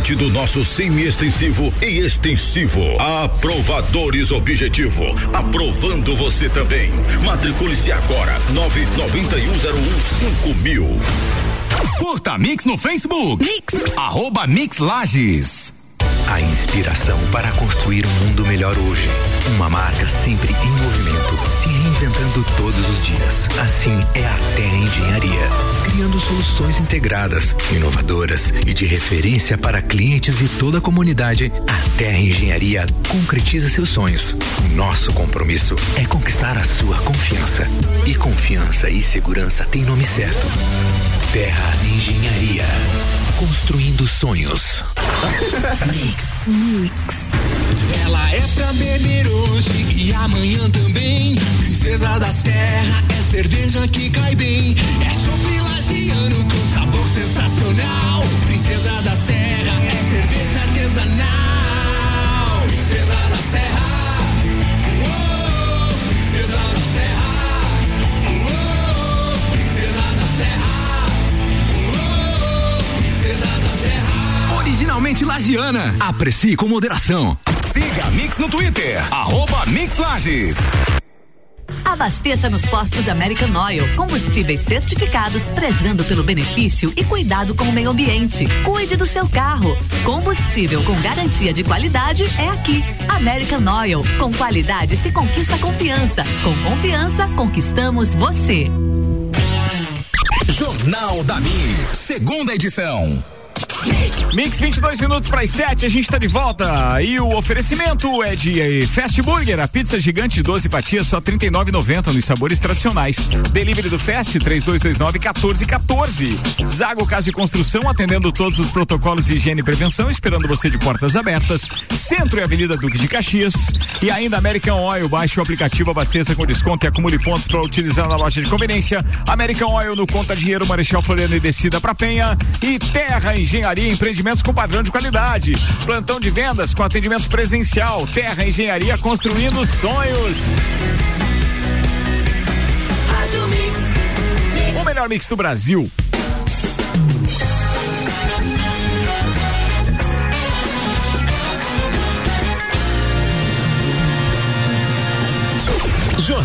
do nosso semi-extensivo e extensivo. Aprovadores Objetivo, aprovando você também. Matricule-se agora, nove noventa e um zero um cinco mil. Curta Mix no Facebook. Mix. Arroba Mix Lages. A inspiração para construir um mundo melhor hoje. Uma marca sempre em movimento, se reinventando todos os dias. Assim é a Terra Engenharia, criando soluções integradas, inovadoras e de referência para clientes e toda a comunidade. A Terra Engenharia concretiza seus sonhos. Nosso compromisso é conquistar a sua confiança. E confiança e segurança têm nome certo. Terra Engenharia. Construindo sonhos. Mix. Mix. Ela é pra beber hoje e amanhã também. Princesa da Serra é cerveja que cai bem. É chopp lagiano com sabor sensacional. Princesa da Serra é cerveja artesanal. Princesa da Serra. Originalmente lagiana. Aprecie com moderação. Siga a Mix no Twitter. Arroba Mix Lages. Abasteça nos postos American Oil. Combustíveis certificados, prezando pelo benefício e cuidado com o meio ambiente. Cuide do seu carro. Combustível com garantia de qualidade é aqui. American Oil. Com qualidade se conquista confiança. Com confiança, conquistamos você. Jornal da Mix. Segunda edição. Mix 22 minutos para as 7, a gente está de volta. E o oferecimento é de eh, Fast Burger, a pizza gigante 12 fatias só R$ 39,90 nos sabores tradicionais. Delivery do Fast 3229 1414. Zago Casa e Construção atendendo todos os protocolos de higiene e prevenção, esperando você de portas abertas. Centro e Avenida Duque de Caxias. E ainda American Oil, baixe o aplicativo, abasteça com desconto e acumule pontos para utilizar na loja de conveniência. American Oil no Conta Dinheiro, Marechal Floriano e Descida para Penha. E Terra Engenharia empreendimentos com padrão de qualidade. Plantão de vendas com atendimento presencial. Terra Engenharia construindo sonhos. O melhor mix do Brasil.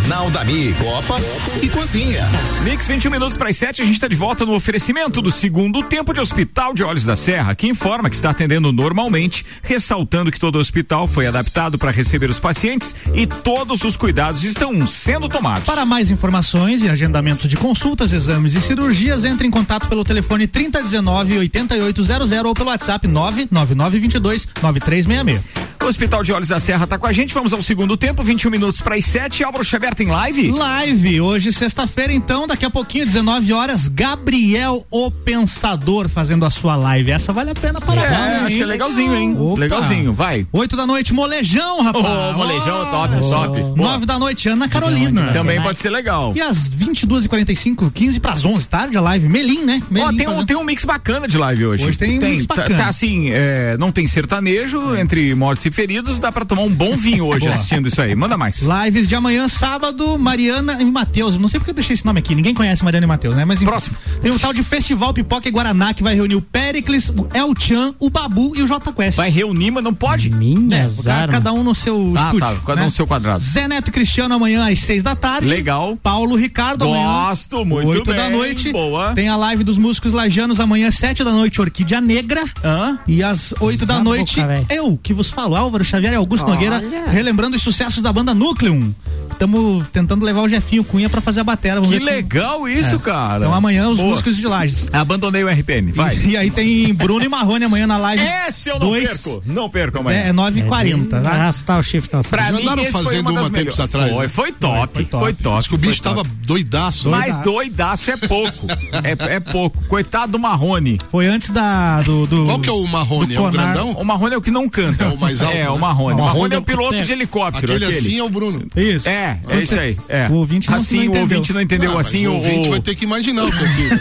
Jornal da Mi, Copa e Cozinha. Mix 21 minutos para as 7, a gente está de volta no oferecimento do segundo tempo de Hospital de Olhos da Serra, que informa que está atendendo normalmente, ressaltando que todo o hospital foi adaptado para receber os pacientes e todos os cuidados estão sendo tomados. Para mais informações e agendamento de consultas, exames e cirurgias, entre em contato pelo telefone 3019 8800 ou pelo WhatsApp 99922 9366. O Hospital de Olhos da Serra está com a gente. Vamos ao segundo tempo, 21 minutos para as 7. Álvaro Xavier tem live? Live, hoje sexta-feira, então, daqui a pouquinho, 19 horas, Gabriel o Pensador fazendo a sua live. Essa vale a pena para É, acho hein? que é legalzinho, hein? Opa. Legalzinho, vai. 8 da noite, molejão, rapaz. Ô, molejão, top, top. Boa. 9 da noite, Ana Carolina. Também pode ser legal. E às 22h45, 15 para as 11, tarde, a live. Melim, né? Melim tem, um, tem um mix bacana de live hoje. Hoje tem um mix tá- bacana. Tá, assim, é, não tem sertanejo entre mortos e feridos, dá pra tomar um bom vinho hoje assistindo isso aí. Manda mais. Lives de amanhã, sábado, Mariana e Matheus. Não sei porque eu deixei esse nome aqui, ninguém conhece Mariana e Matheus, né? Mas enfim. Próximo. Tem um tal de Festival Pipoca e Guaraná que vai reunir o Pericles, o El Chan, o Babu e o J Quest. Vai reunir, mas não pode? Minhas Ca- armas. Cada um no seu Ah, estúdio. tá, cada um né? no seu quadrado. Zé Neto e Cristiano amanhã às seis da tarde. Legal. Paulo Ricardo amanhã. Gosto, muito oito da bem, noite. boa. Tem a live dos músicos lajanos amanhã, sete da noite, Orquídea Negra. Hã? E às oito da noite, eu que vos falo, Álvaro Xavier e Augusto Olha. Nogueira, relembrando os sucessos da banda Núcleum. Estamos tentando levar o Jefinho Cunha pra fazer a bateria. Vamos Que ver como- legal isso, É. cara. Então amanhã os Boa. músicos de Lages. Abandonei o RPM, vai. E, e aí tem Bruno e Marrone amanhã na live. Esse eu não Dois. perco. Não perco amanhã. É, é 9h40, tá? Arrastar o chifre na Pra Já andaram fazendo uma uma tempos atrás, Foi, né? foi top, Foi, foi foi top. top. Acho que o bicho top. tava doidaço. né? Mas doidaço é pouco. é, é pouco. Coitado do Marrone. Foi antes da, do, do- Qual que é o Marrone? É o grandão? O Marrone é o que não canta. É o mais alto, É, né? o Marrone. Não, O Marrone Marrone é é o piloto de helicóptero. Aquele aquele. assim é o Bruno. Isso. É, é isso aí. É. O ouvinte não- assim, não o entendeu. ouvinte não entendeu. Mas assim, o ouvinte o... vai ter que imaginar o que eu fiz.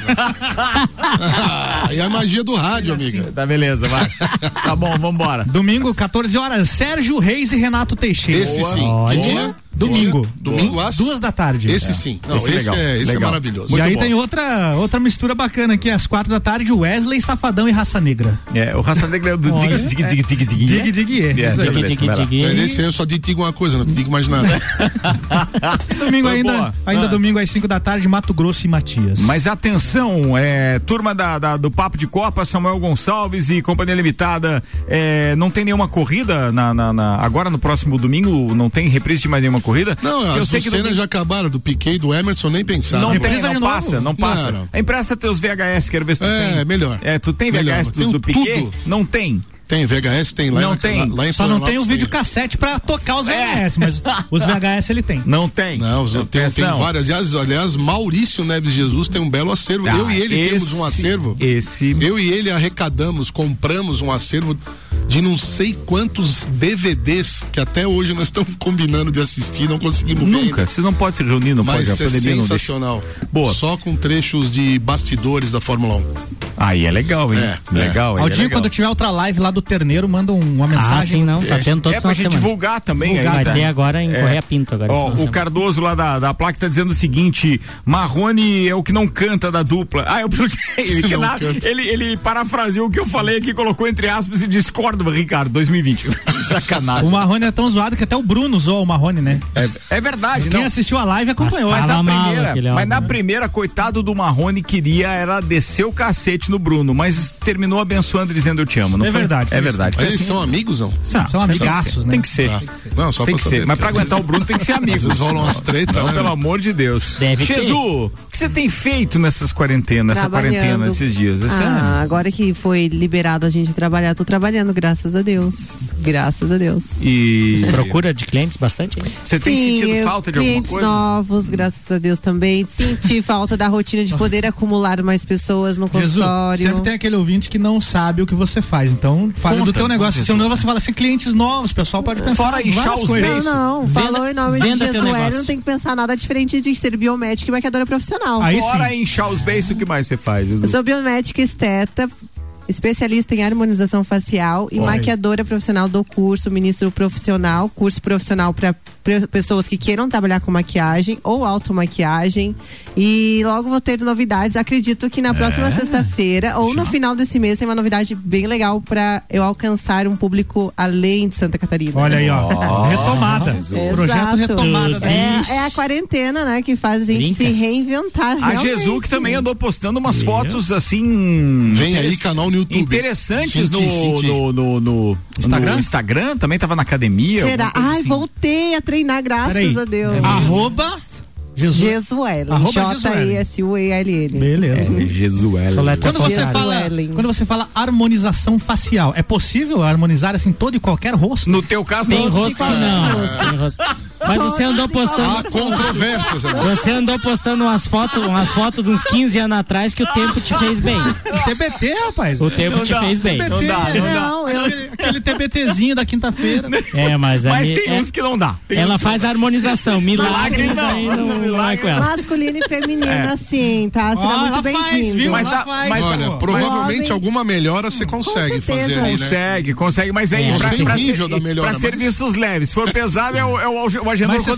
Aí é a magia do rádio, amiga. Tá, beleza, vai. tá bom, vambora. Domingo, 14 horas, Sérgio Reis e Renato Teixeira. Esse sim. Olha. Que dia? Domingo. Domingo às? Duas da tarde. Esse sim. Não, Esse esse, é é, esse é maravilhoso. E Muito aí bom. tem outra, outra mistura bacana aqui, às quatro da tarde, Wesley, Safadão e Raça Negra. É, o Raça Negra é o do dig, dig, dig, dig, dig. Dig, dig, é. É, Isso aí. beleza, Dig, dig, É, dig. Nesse aí eu só digo uma coisa, não te digo mais nada. Domingo Foi ainda, boa. ainda Ah. domingo às 5 da tarde, Mato Grosso e Matias. Mas atenção, é, turma da, da- do Papo de Copa, Samuel Gonçalves e Companhia Limitada, é, não tem nenhuma corrida na, na- na- agora no próximo domingo, não tem reprise de mais nenhuma corrida? Não, eu as sei que não cenas tem, já acabaram, do Piquet e do Emerson, nem pensar. não, tem, não passa, não passa. Não, Empresta teus VHS, quero ver se tu É, tem. melhor. É, tu tem Melhor, VHS do, do Piquet? tudo. Não tem. Tem VHS, tem lá, Não em- tem. lá, lá em Só não tem o videocassete pra tocar os É. VHS, mas os VHS ele tem. Não tem. Não, tenho, tem Atenção. várias. Aliás, aliás, Maurício Neves Jesus tem um belo acervo. Ah, eu e ele temos um esse- acervo. Esse. Eu e ele arrecadamos, compramos um acervo de não sei quantos DVDs que até hoje nós estamos combinando de assistir, não conseguimos ver Nunca. Vocês não podem se reunir, não Mas pode. A é pandemia não deixa. sensacional. Boa. Só com trechos de bastidores da Fórmula 1. Aí é legal, hein? É, legal, aí é Aldinho, legal. quando tiver outra live lá do Terneiro, manda um- uma Ah, mensagem. sim, não. Tá tendo todos é pra gente divulgar também Divulgar. ainda. Vai ter agora em Correia Pinto agora, Ó, o semana. Cardoso lá da, da placa tá dizendo o seguinte: Marrone é o que não canta da dupla. Ah, eu ele, ele, ele parafraseou o que eu falei aqui, colocou entre aspas e discordo, Ricardo, 2020. Sacanagem. O Marrone é tão zoado que até o Bruno zoou o Marrone, né? É, é verdade, Quem não. assistiu a live acompanhou. Mas Tava na primeira, mas na primeira, coitado do Marrone queria era descer o cacete no Bruno, mas terminou abençoando e dizendo eu te amo. Não É foi? verdade, É verdade. Mas eles assim. são amigos, não? São, São amigaços, né? Tem que ser. Tá. Não, só Tem que saber. ser. Mas pra aguentar o Bruno tem que ser amigo. vezes rolam umas tretas, Não, né? pelo amor de Deus. Deve ter. Jesus, o que você tem feito nessas quarentenas, nessa Trabalhando. quarentena, esses dias? Esse Ah, agora que foi liberado a gente trabalhar, tô trabalhando, graças a Deus. Graças a Deus. E Procura de clientes bastante. hein? você tem Sim, sentido eu- falta de alguma clientes coisa? novos, graças a Deus também. Senti falta da rotina de poder acumular mais pessoas no Jesus, consultório. sempre tem aquele ouvinte que não sabe o que você faz. Então, fala Conta, do teu negócio. Se não, Jesus. você fala assim, clientes novos, o pessoal pode pensar Fora inchar várias os coisas. beiços. Não, não, Venda- falou em nome de venda Jesus, não tem que pensar nada diferente de ser biomédica e maquiadora profissional. Aí Fora sim. inchar os beiços, o que mais você faz, Eu Jesus? sou biomédica esteta, especialista em harmonização facial e aí. maquiadora profissional do curso Ministro Profissional, curso profissional para pessoas que queiram trabalhar com maquiagem ou automaquiagem. E logo vou ter novidades. Acredito que na próxima É? sexta-feira ou no final desse mês tem uma novidade bem legal para eu alcançar um público além de Santa Catarina. Olha aí, ó. Retomada. Exato. Projeto retomada. É, é a quarentena, né, que faz a gente Brinca. se reinventar. A realmente. Jesus que também andou postando umas fotos assim. Vem aí, canal no YouTube. Interessantes Senti, no, senti. no, no, no Instagram? no Instagram, também tava na academia. Será? Ai, assim. voltei a treinar, graças Peraí. a Deus. Arroba Jesus. Jesuelen. Arroba J-E-S-U-E-L-N. Beleza. É. Quando você, fala, quando você fala harmonização facial, é possível harmonizar assim todo e qualquer rosto? No teu caso, Tem não. rosto não. Tem rosto. Mas você andou Há postando. controvérsias agora. Você andou postando umas fotos, umas fotos de uns 15 anos atrás que o tempo te fez bem. TBT, rapaz. O tempo Não te dá, fez bem. TBT, Não dá, não. Não, eu, Aquele, TBTzinho da quinta-feira. É, mas, Mas tem é- uns que não dá. Tem ela faz a harmonização. Milagres não, aí não, é com ela. masculino e feminino, sim, tá? Será Ó, ela muito bem-vindo. viu? Mas faz, mas- Olha, pô. provavelmente Jovem. alguma melhora você consegue fazer ali, né? Consegue, consegue, mas aí Não pra, sei o pra, nível ser- da melhora, pra mas- serviços leves. Se for pesado, é o, é o, o Agenor Mas você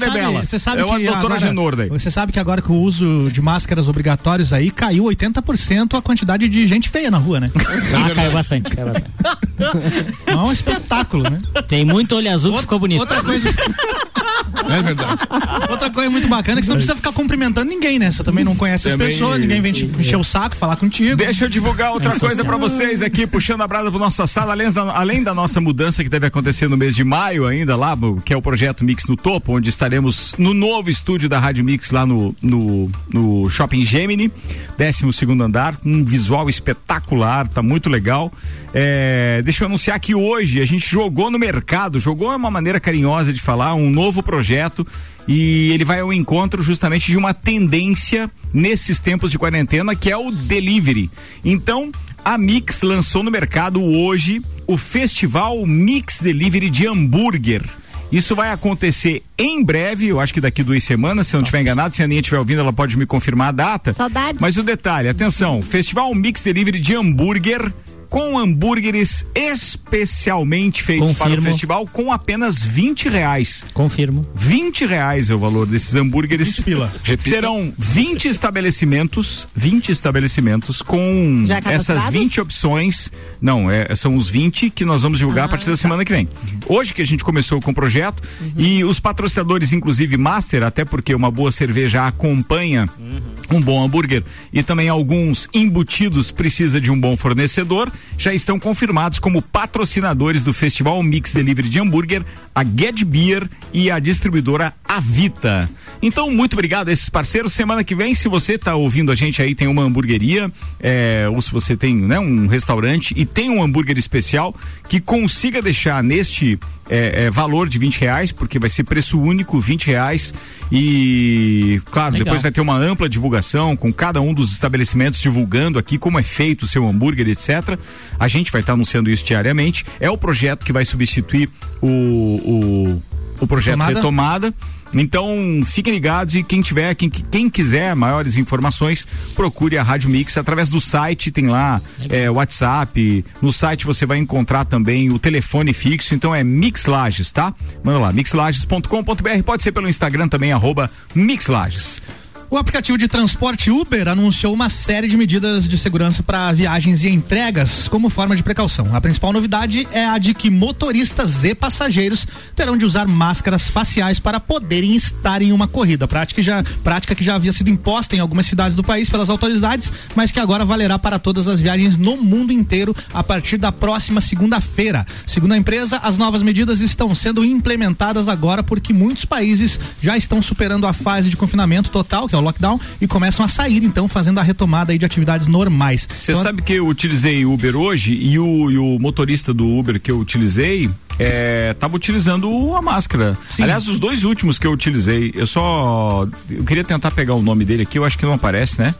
você sabe é o doutor Agenor daí. Você sabe que agora com o uso de máscaras obrigatórios aí, caiu 80% a quantidade de gente feia na rua, né? Ah, caiu bastante, caiu bastante. É um espetáculo, né? Tem muito olho azul que ficou bonito. Outra coisa, É verdade. outra coisa muito bacana é que você não precisa ficar cumprimentando ninguém, né? Você também não conhece Também- as pessoas, ninguém vem te encher o saco, falar contigo. Deixa eu divulgar outra É coisa pra vocês aqui, puxando a brasa pro nossa sala, além da, além da nossa mudança que deve acontecer no mês de maio ainda lá, que é o projeto Mix no Topo, onde estaremos no novo estúdio da Rádio Mix lá no, no, no Shopping Gemini, 12 segundo andar, um visual espetacular, tá muito legal. É, deixa eu anunciar que hoje a gente jogou no mercado, jogou é uma maneira carinhosa de falar, um novo projeto e ele vai ao encontro justamente de uma tendência nesses tempos de quarentena que é o delivery. Então, a Mix lançou no mercado hoje o Festival Mix Delivery de Hambúrguer. Isso vai acontecer em breve, eu acho que daqui duas semanas, se eu não estiver enganado, se a Aninha estiver ouvindo, ela pode me confirmar a data. Saudades. Mas o detalhe, atenção, Festival Mix Delivery de Hambúrguer com hambúrgueres especialmente feitos para o Confirmo. festival com apenas 20 reais. Confirmo. 20 reais é o valor desses hambúrgueres. 20 pila. Repita. Serão 20 estabelecimentos, 20 estabelecimentos com essas cadastrados? 20 opções. Não, é, são os 20 que nós vamos divulgar a partir da semana que vem. Hoje que a gente começou com o projeto e os patrocinadores, inclusive Master, até porque uma boa cerveja acompanha um bom hambúrguer e também alguns embutidos precisa de um bom fornecedor, já estão confirmados como patrocinadores do Festival Mix Delivery de Hambúrguer, a Get Beer e a distribuidora Avita. Então, muito obrigado a esses parceiros. Semana que vem, se você está ouvindo a gente aí, tem uma hamburgueria, é, ou se você tem né, um restaurante e tem um hambúrguer especial que consiga deixar neste é, é, valor de 20 reais, porque vai ser preço único, 20 reais. E, claro, Legal. depois vai ter uma ampla divulgação com cada um dos estabelecimentos divulgando aqui como é feito o seu hambúrguer, etc. A gente vai estar anunciando isso diariamente. É o projeto que vai substituir o, o, o projeto Retomada. Retomada. Então, fiquem ligados e quem tiver, quem, quem quiser maiores informações, procure a Rádio Mix através do site, tem lá é, WhatsApp. No site você vai encontrar também o telefone fixo, então é Mixlages, tá? Manda lá, mixlages.com.br, pode ser pelo Instagram também, arroba Mixlages. O aplicativo de transporte Uber anunciou uma série de medidas de segurança para viagens e entregas como forma de precaução. A principal novidade é a de que motoristas e passageiros terão de usar máscaras faciais para poderem estar em uma corrida. Prática que já, prática que já havia sido imposta em algumas cidades do país pelas autoridades, mas que agora valerá para todas as viagens no mundo inteiro a partir da próxima segunda-feira. Segundo a empresa, as novas medidas estão sendo implementadas agora porque muitos países já estão superando a fase de confinamento total, que é o lockdown, e começam a sair, então, fazendo a retomada aí de atividades normais. Você Então, sabe que eu utilizei Uber hoje e o, e o motorista do Uber que eu utilizei é, tava utilizando a máscara. Aliás, os dois últimos que eu utilizei, eu só. Eu queria tentar pegar o nome dele aqui, eu acho que não aparece, né?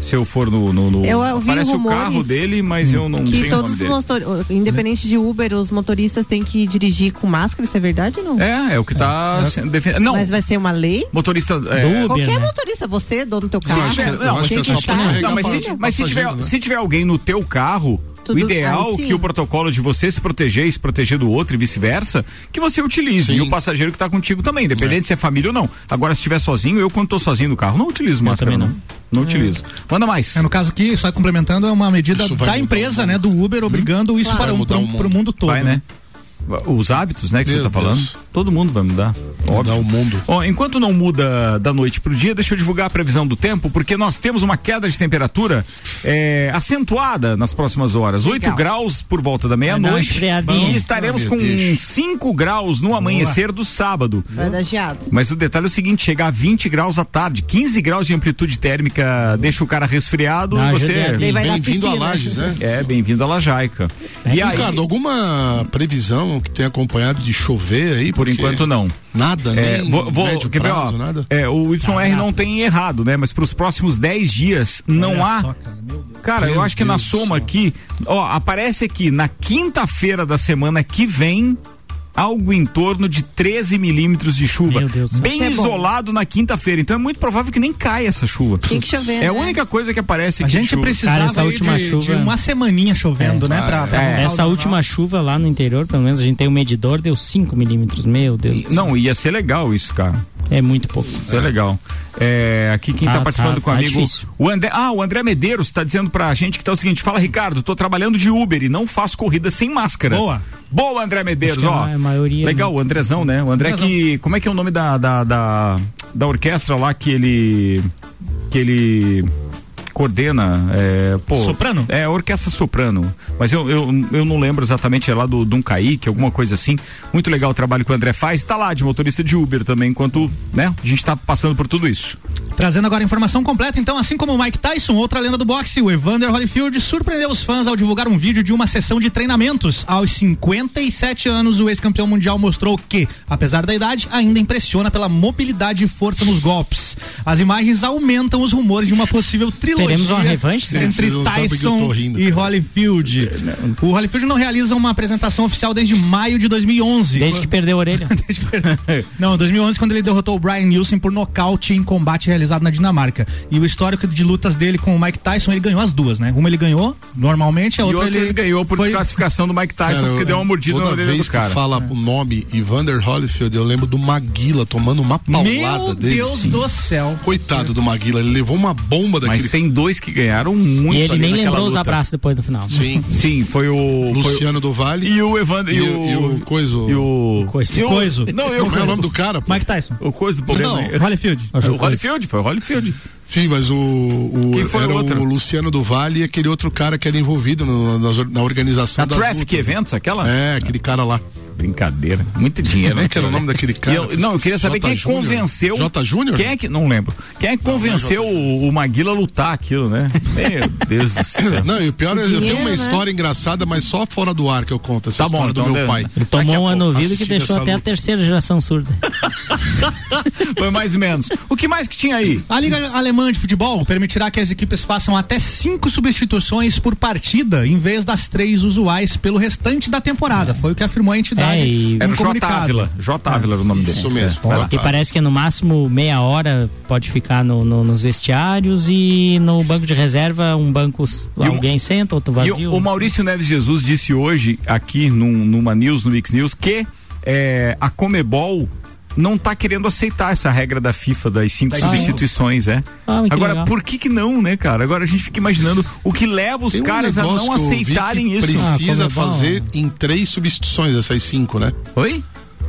Se eu for no. no, no- Eu ouvi aparece o carro dele, mas eu não que todos nome os dele. motor... independente de Uber, os motoristas têm que dirigir com máscara, isso é verdade ou não? É, é o que tá sendo definido. Não, Mas vai ser uma lei? motorista. É, Qualquer motorista, você, dono do teu carro. Se tiver- não, mas se tiver- não, mas tiver, se tiver alguém no teu carro, foto O ideal Aí sim. que o protocolo de você se proteger e se proteger do outro e vice-versa, que você utilize. E o passageiro que tá contigo também, independente se é família ou não. Agora, se estiver sozinho, eu quando tô sozinho no carro, não utilizo máscara, não. Não, utilizo. Manda mais. É, no caso aqui, só complementando, é uma medida da empresa, né, do Uber, obrigando isso Claro. para, um, o mundo. pro mundo todo. Vai, né? Os hábitos, né, que Meu você tá falando. Deus. Todo mundo vai mudar. Mudar o mundo. Ó, enquanto não muda da noite pro dia, deixa eu divulgar a previsão do tempo, porque nós temos uma queda de temperatura é, acentuada nas próximas horas. 8 graus por volta da meia-noite. E estaremos com meu Deus. 5 graus no amanhecer do sábado. Vai dar geado. Mas o detalhe é o seguinte: chegar a 20 graus à tarde, 15 graus de amplitude térmica deixa o cara resfriado Dá e você. Bem-vindo a piscina. Lages, né? É, bem-vindo a Lajaica. E aí, Ricardo, alguma previsão que tenha acompanhado de chover aí? Por enquanto não. Nada, É, nem vou, vou- médio ver, prazo, ó, nada? É, o YR não tem errado, né? Mas para os próximos 10 dias não há. cara, eu Meu acho que na Deus soma aqui, ó, aparece aqui na quinta-feira da semana que vem. Algo em torno de 13 milímetros de chuva. Bem é bom. isolado na quinta-feira. Então é muito provável que nem caia essa chuva. Tem que chover, É a né? única coisa que aparece A gente chuva. precisava essa aí última de, chuva- de uma semaninha chovendo, né? Pra, pra É, essa normal. última chuva lá no interior, pelo menos a gente tem um medidor, deu 5 milímetros. Meu Deus. do céu. Não, ia ser legal isso, cara. É muito pouco. Isso é legal. É, aqui quem tá, Tá, participando tá, com o tá o André, ah, o André Medeiros tá dizendo pra gente que tá o seguinte: fala, Ricardo, tô trabalhando de Uber e não faço corrida sem máscara. Boa. Boa, André Medeiros, ó. a a maioria, Legal, o Andrezão, né? O André que. Como é que é o nome da, da, da, da orquestra lá que ele. que ele coordena, é, pô, Soprano? É, orquestra soprano, mas eu, eu, eu não lembro exatamente, é lá do, um Kaique, alguma coisa assim, muito legal o trabalho que o André faz, tá lá de motorista de Uber também, enquanto, né, a gente tá passando por tudo isso. Trazendo agora a informação completa, então, assim como o Mike Tyson, outra lenda do boxe, o Evander Holyfield surpreendeu os fãs ao divulgar um vídeo de uma sessão de treinamentos. Aos 57 anos, o ex-campeão mundial mostrou que, apesar da idade, ainda impressiona pela mobilidade e força nos golpes. As imagens aumentam os rumores de uma possível trilogia Teremos uma revanche, entre Tyson rindo, e Holyfield. O Holyfield não realiza uma apresentação oficial desde maio de 2011. Desde que perdeu a orelha. Não, 2011 quando ele derrotou o Brian Nielsen por nocaute em combate realizado na Dinamarca. E o histórico de lutas dele com o Mike Tyson, ele ganhou as duas, né? Uma ele ganhou normalmente, a e outra outro ele, ganhou por foi- desclassificação do Mike Tyson, Cara, porque eu- deu uma mordida toda na orelha vez do cara. que fala o nome Evander Holyfield, eu lembro do Maguila tomando uma paulada Meu dele. Deus do céu. Coitado do Maguila, ele levou uma bomba daquele. Mas tem dois que ganharam muito E ele ali nem lembrou os luta. abraços depois do final. Sim. Sim, foi o Luciano do Vale. o- e o Evander E, e, o- e o Coiso. e o Coiso. e o- Coiso. Não, eu Como é o nome do cara? pô? Mike Tyson. o coisa do problema. Não, é- Holyfield. o Holyfield, foi o Holyfield. Sim, mas o, o Quem foi era o outro? o Luciano do Vale e aquele outro cara que era envolvido no- na, na organização A das Traffic lutas. Eventos, aquela? É, aquele cara lá. Brincadeira. Muito dinheiro. Como é que era o né? nome daquele cara? eu- não, eu queria saber J. quem é que Júnior? convenceu. J. Júnior? Quem é que. Não lembro. Quem é que convenceu o, o Maguila a lutar aquilo, né? Meu Deus do céu. Não, e o pior é que eu tenho uma né? história engraçada, mas só fora do ar que eu conto essa Tá bom, história então do meu dê- pai. Ele tomou um ano ouvido que deixou até a luta. terceira geração surda. Foi mais ou menos. O que mais que tinha aí? A Liga Alemã de Futebol permitirá que as equipes façam até cinco substituições por partida, em vez das três usuais pelo restante da temporada. Foi o que afirmou a entidade. É, e- Era um o J. Ávila. J. Ávila era o nome dele. Isso mesmo. É. Que parece que no máximo meia hora pode ficar no, no- nos vestiários e no banco de reserva um banco E o- alguém senta, outro E vazio. o, o Maurício Neves Jesus disse hoje, aqui num, numa news, no Mix News, que é, a Comebol não tá querendo aceitar essa regra da FIFA das cinco Das substituições, é. Ah, Agora, legal. por que que não, né, cara? Agora a gente fica imaginando o que leva os Tem um caras a negócio não aceitarem que isso. Precisa Ah, é fazer em três substituições essas cinco, né? Oi?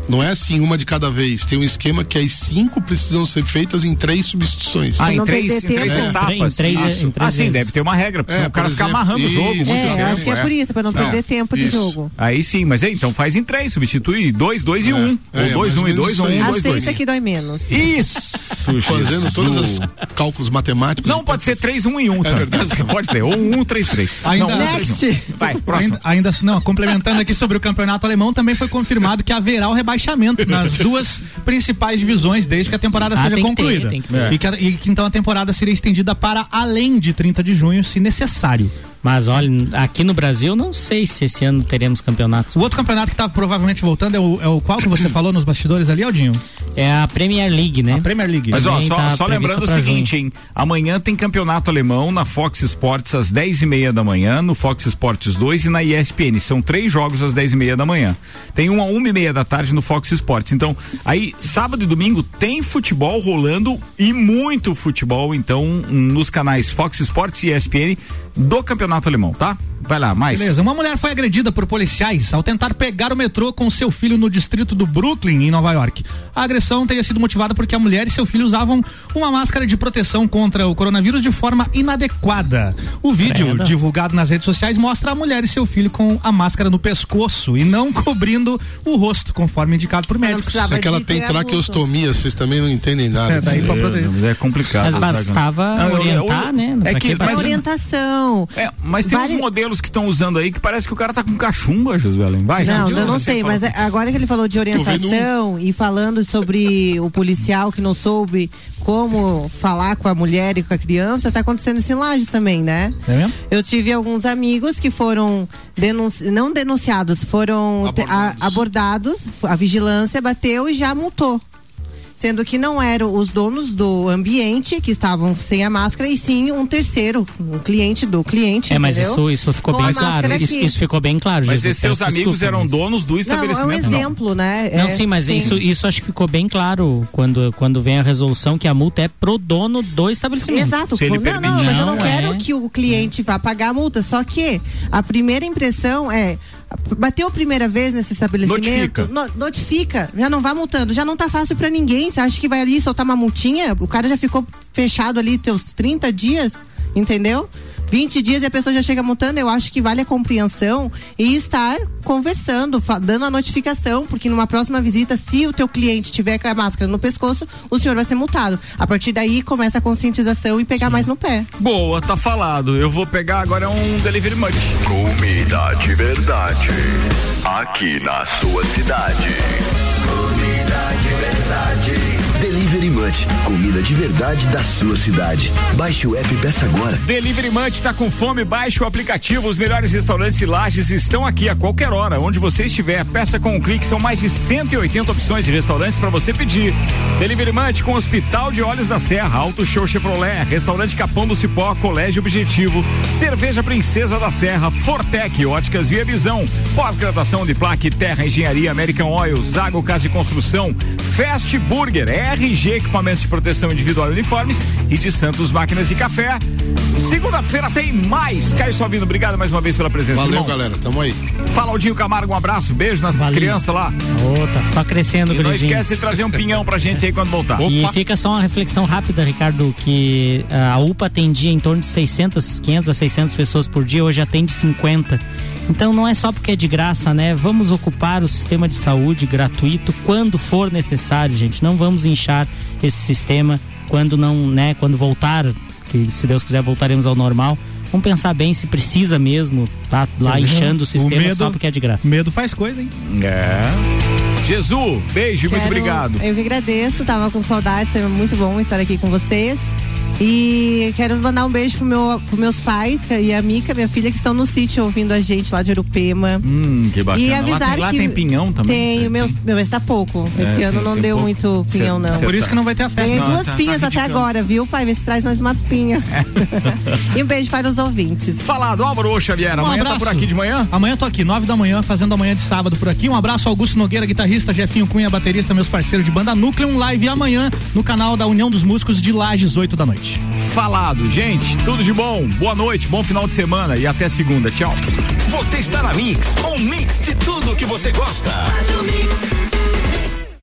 Não é assim uma de cada vez. Tem um esquema que as cinco precisam ser feitas em três substituições. Ah, em três, em três tempo. etapas. Em três- Isso. em três ah, sim, deve ter uma regra, porque É, o cara exemplo, amarrando o jogo. isso, muito É, tempo, acho que é é. por isso, pra não Não, perder tempo de isso. jogo. Aí sim, mas é, então faz em três, substitui dois, dois e É, um. é, Ou dois, um e dois, isso um, aí. dois, dois. Aceita que dói menos. Isso, Fazendo todos os cálculos matemáticos. Não, pode ser 3, 1 e 1. É verdade. Pode ter. Ou 1, 3, 3. Ainda- não, um, três, um. Next. Vai, próximo. Ainda, ainda assim, não, complementando aqui sobre o campeonato alemão, também foi confirmado que haverá o rebaixamento nas duas principais divisões desde que a temporada Ah, seja tem que ter, concluída. tem que ter. E, que, e que então a temporada seria estendida para além de 30 de junho, se necessário. Mas olha, aqui no Brasil não sei se esse ano teremos campeonatos. O outro campeonato que tá provavelmente voltando é o, é o qual que você falou nos bastidores ali, Aldinho? É a Premier League, né? A Premier League. Mas ó, só, tá só lembrando o seguinte, hein? Amanhã tem campeonato alemão na Fox Sports às 10 e meia da manhã, no Fox Sports 2 e na ESPN. São três jogos às 10 e meia da manhã. Tem um a uma e meia da tarde no Fox Sports. Então, aí, sábado e domingo tem futebol rolando e muito futebol, então, nos canais Fox Sports e ESPN do campeonato alemão, tá? Vai lá, mais. Beleza, uma mulher foi agredida por policiais ao tentar pegar o metrô com seu filho no distrito do Brooklyn, em Nova York. A agressão teria sido motivada porque a mulher e seu filho usavam uma máscara de proteção contra o coronavírus de forma inadequada. O vídeo, Credo. divulgado nas redes sociais, mostra a mulher e seu filho com a máscara no pescoço e não cobrindo o rosto, conforme indicado por médicos. É que ela tem traqueostomia, vocês também não entendem nada. É, daí pra proteger. É complicado. Mas bastava Não, eu- eu- orientar, né? É que, mas, Orientação. é, mas tem Vari- uns modelos que estão usando aí que parece que o cara tá com cachumba, Josuelen. Vai. Não, novo, não você sei, mas é- agora que ele falou de orientação e falando sobre o policial que não soube como falar com a mulher e com a criança, tá acontecendo isso em Lages também, né? É mesmo? Eu tive alguns amigos que foram denunci- não denunciados, foram te- a- abordados, a vigilância bateu e já multou. Sendo que não eram os donos do ambiente que estavam sem a máscara, e sim um terceiro, um cliente do cliente. É, mas entendeu? isso, isso ficou Com bem claro. Isso, isso ficou bem claro. Mas Jesus, esses seus amigos desculpa, eram mas- donos do Não, é um estabelecimento. exemplo, né? Não, É, sim, mas Isso, isso acho que ficou bem claro quando, quando vem a resolução que a multa é pro dono do estabelecimento. Exato. Se ele não, não, permitir. mas eu não Não quero é. que o cliente vá pagar a multa. Só que a primeira impressão é. Bateu a primeira vez nesse estabelecimento, Notifica. no- notifica, já não vá multando, já não tá fácil pra ninguém. Você acha que vai ali soltar uma multinha? O cara já ficou fechado ali teus 30 dias, entendeu? 20 dias e a pessoa já chega multando, eu acho que vale a compreensão e estar conversando, dando a notificação, porque numa próxima visita, se o teu cliente tiver com a máscara no pescoço, o senhor vai ser multado. A partir daí começa a conscientização e pegar mais no pé. Boa, tá falado. Eu vou pegar agora um delivery munch. Comida de verdade. Aqui na sua cidade. Comida de verdade. Delivery Munch, comida de verdade da sua cidade. Baixe o app e peça agora. Delivery Munch tá com fome, baixe o aplicativo. Os melhores restaurantes e lajes estão aqui a qualquer hora, onde você estiver. Peça com um clique, são mais de 180 opções de restaurantes para você pedir. Delivery Munch com Hospital de Olhos da Serra, Auto Show Chevrolet, Restaurante Capão do Cipó, Colégio Objetivo, Cerveja Princesa da Serra, Fortec, Óticas Via Visão, pós-graduação de Plaque Terra Engenharia, American Oil, Zago Casa de Construção, Fast Burger, RG Equipamentos de Proteção Individual e Uniformes e de Santos Máquinas de Café. Segunda-feira tem mais. Caio Salvino, obrigado mais uma vez pela presença. Valeu, irmão. galera. Tamo aí. Fala, Aldinho Camargo, um abraço, beijo nas Valeu. crianças lá. Ô, tá só crescendo, E não esquece de trazer um pinhão pra gente aí quando voltar. E fica só uma reflexão rápida, Ricardo, que ah, a UPA atendia em torno de 600, 500 a 600 pessoas por dia, hoje atende 50. Então não é só porque é de graça, né? Vamos ocupar o sistema de saúde gratuito quando for necessário, gente. Não vamos inchar esse sistema quando não, né, quando voltar, que se Deus quiser voltaremos ao normal. Vamos pensar bem se precisa mesmo, tá lá inchando o sistema medo- só porque é de graça. Medo faz coisa, hein? É. Jesus, beijo e muito Quero- obrigado. Eu que agradeço, tava com saudade, foi muito bom estar aqui com vocês. E quero mandar um beijo pro meu, pros meus pais e a Mica, minha filha, que estão no sítio ouvindo a gente lá de Urupema. Hum, que bacana. E Lá avisar tem- lá que tem pinhão também? Tem, o meu, meu mas tá pouco. É, Esse tem- ano não tem deu pouco. muito Cê- pinhão, não. cê Por isso tá- que não vai ter a festa. Ganhei Não, duas tá- tá pinhas até criticando. agora, viu, pai? Vê se traz mais uma pinha. e um beijo para os ouvintes. Falado, Álvaro Xavier, Um amanhã tá abraço. por aqui de manhã? Amanhã eu tô aqui, nove da manhã, fazendo amanhã de sábado por aqui. Um abraço ao Augusto Nogueira, guitarrista, Jefinho Cunha, baterista, meus parceiros de banda Núcleo. Um live amanhã no canal da União dos Músicos de Lages, 8 da noite. Falado, gente, tudo de bom. Boa noite, bom final de semana e até segunda. Tchau. Você está na Mix, um mix de tudo que você gosta. Faz o mix.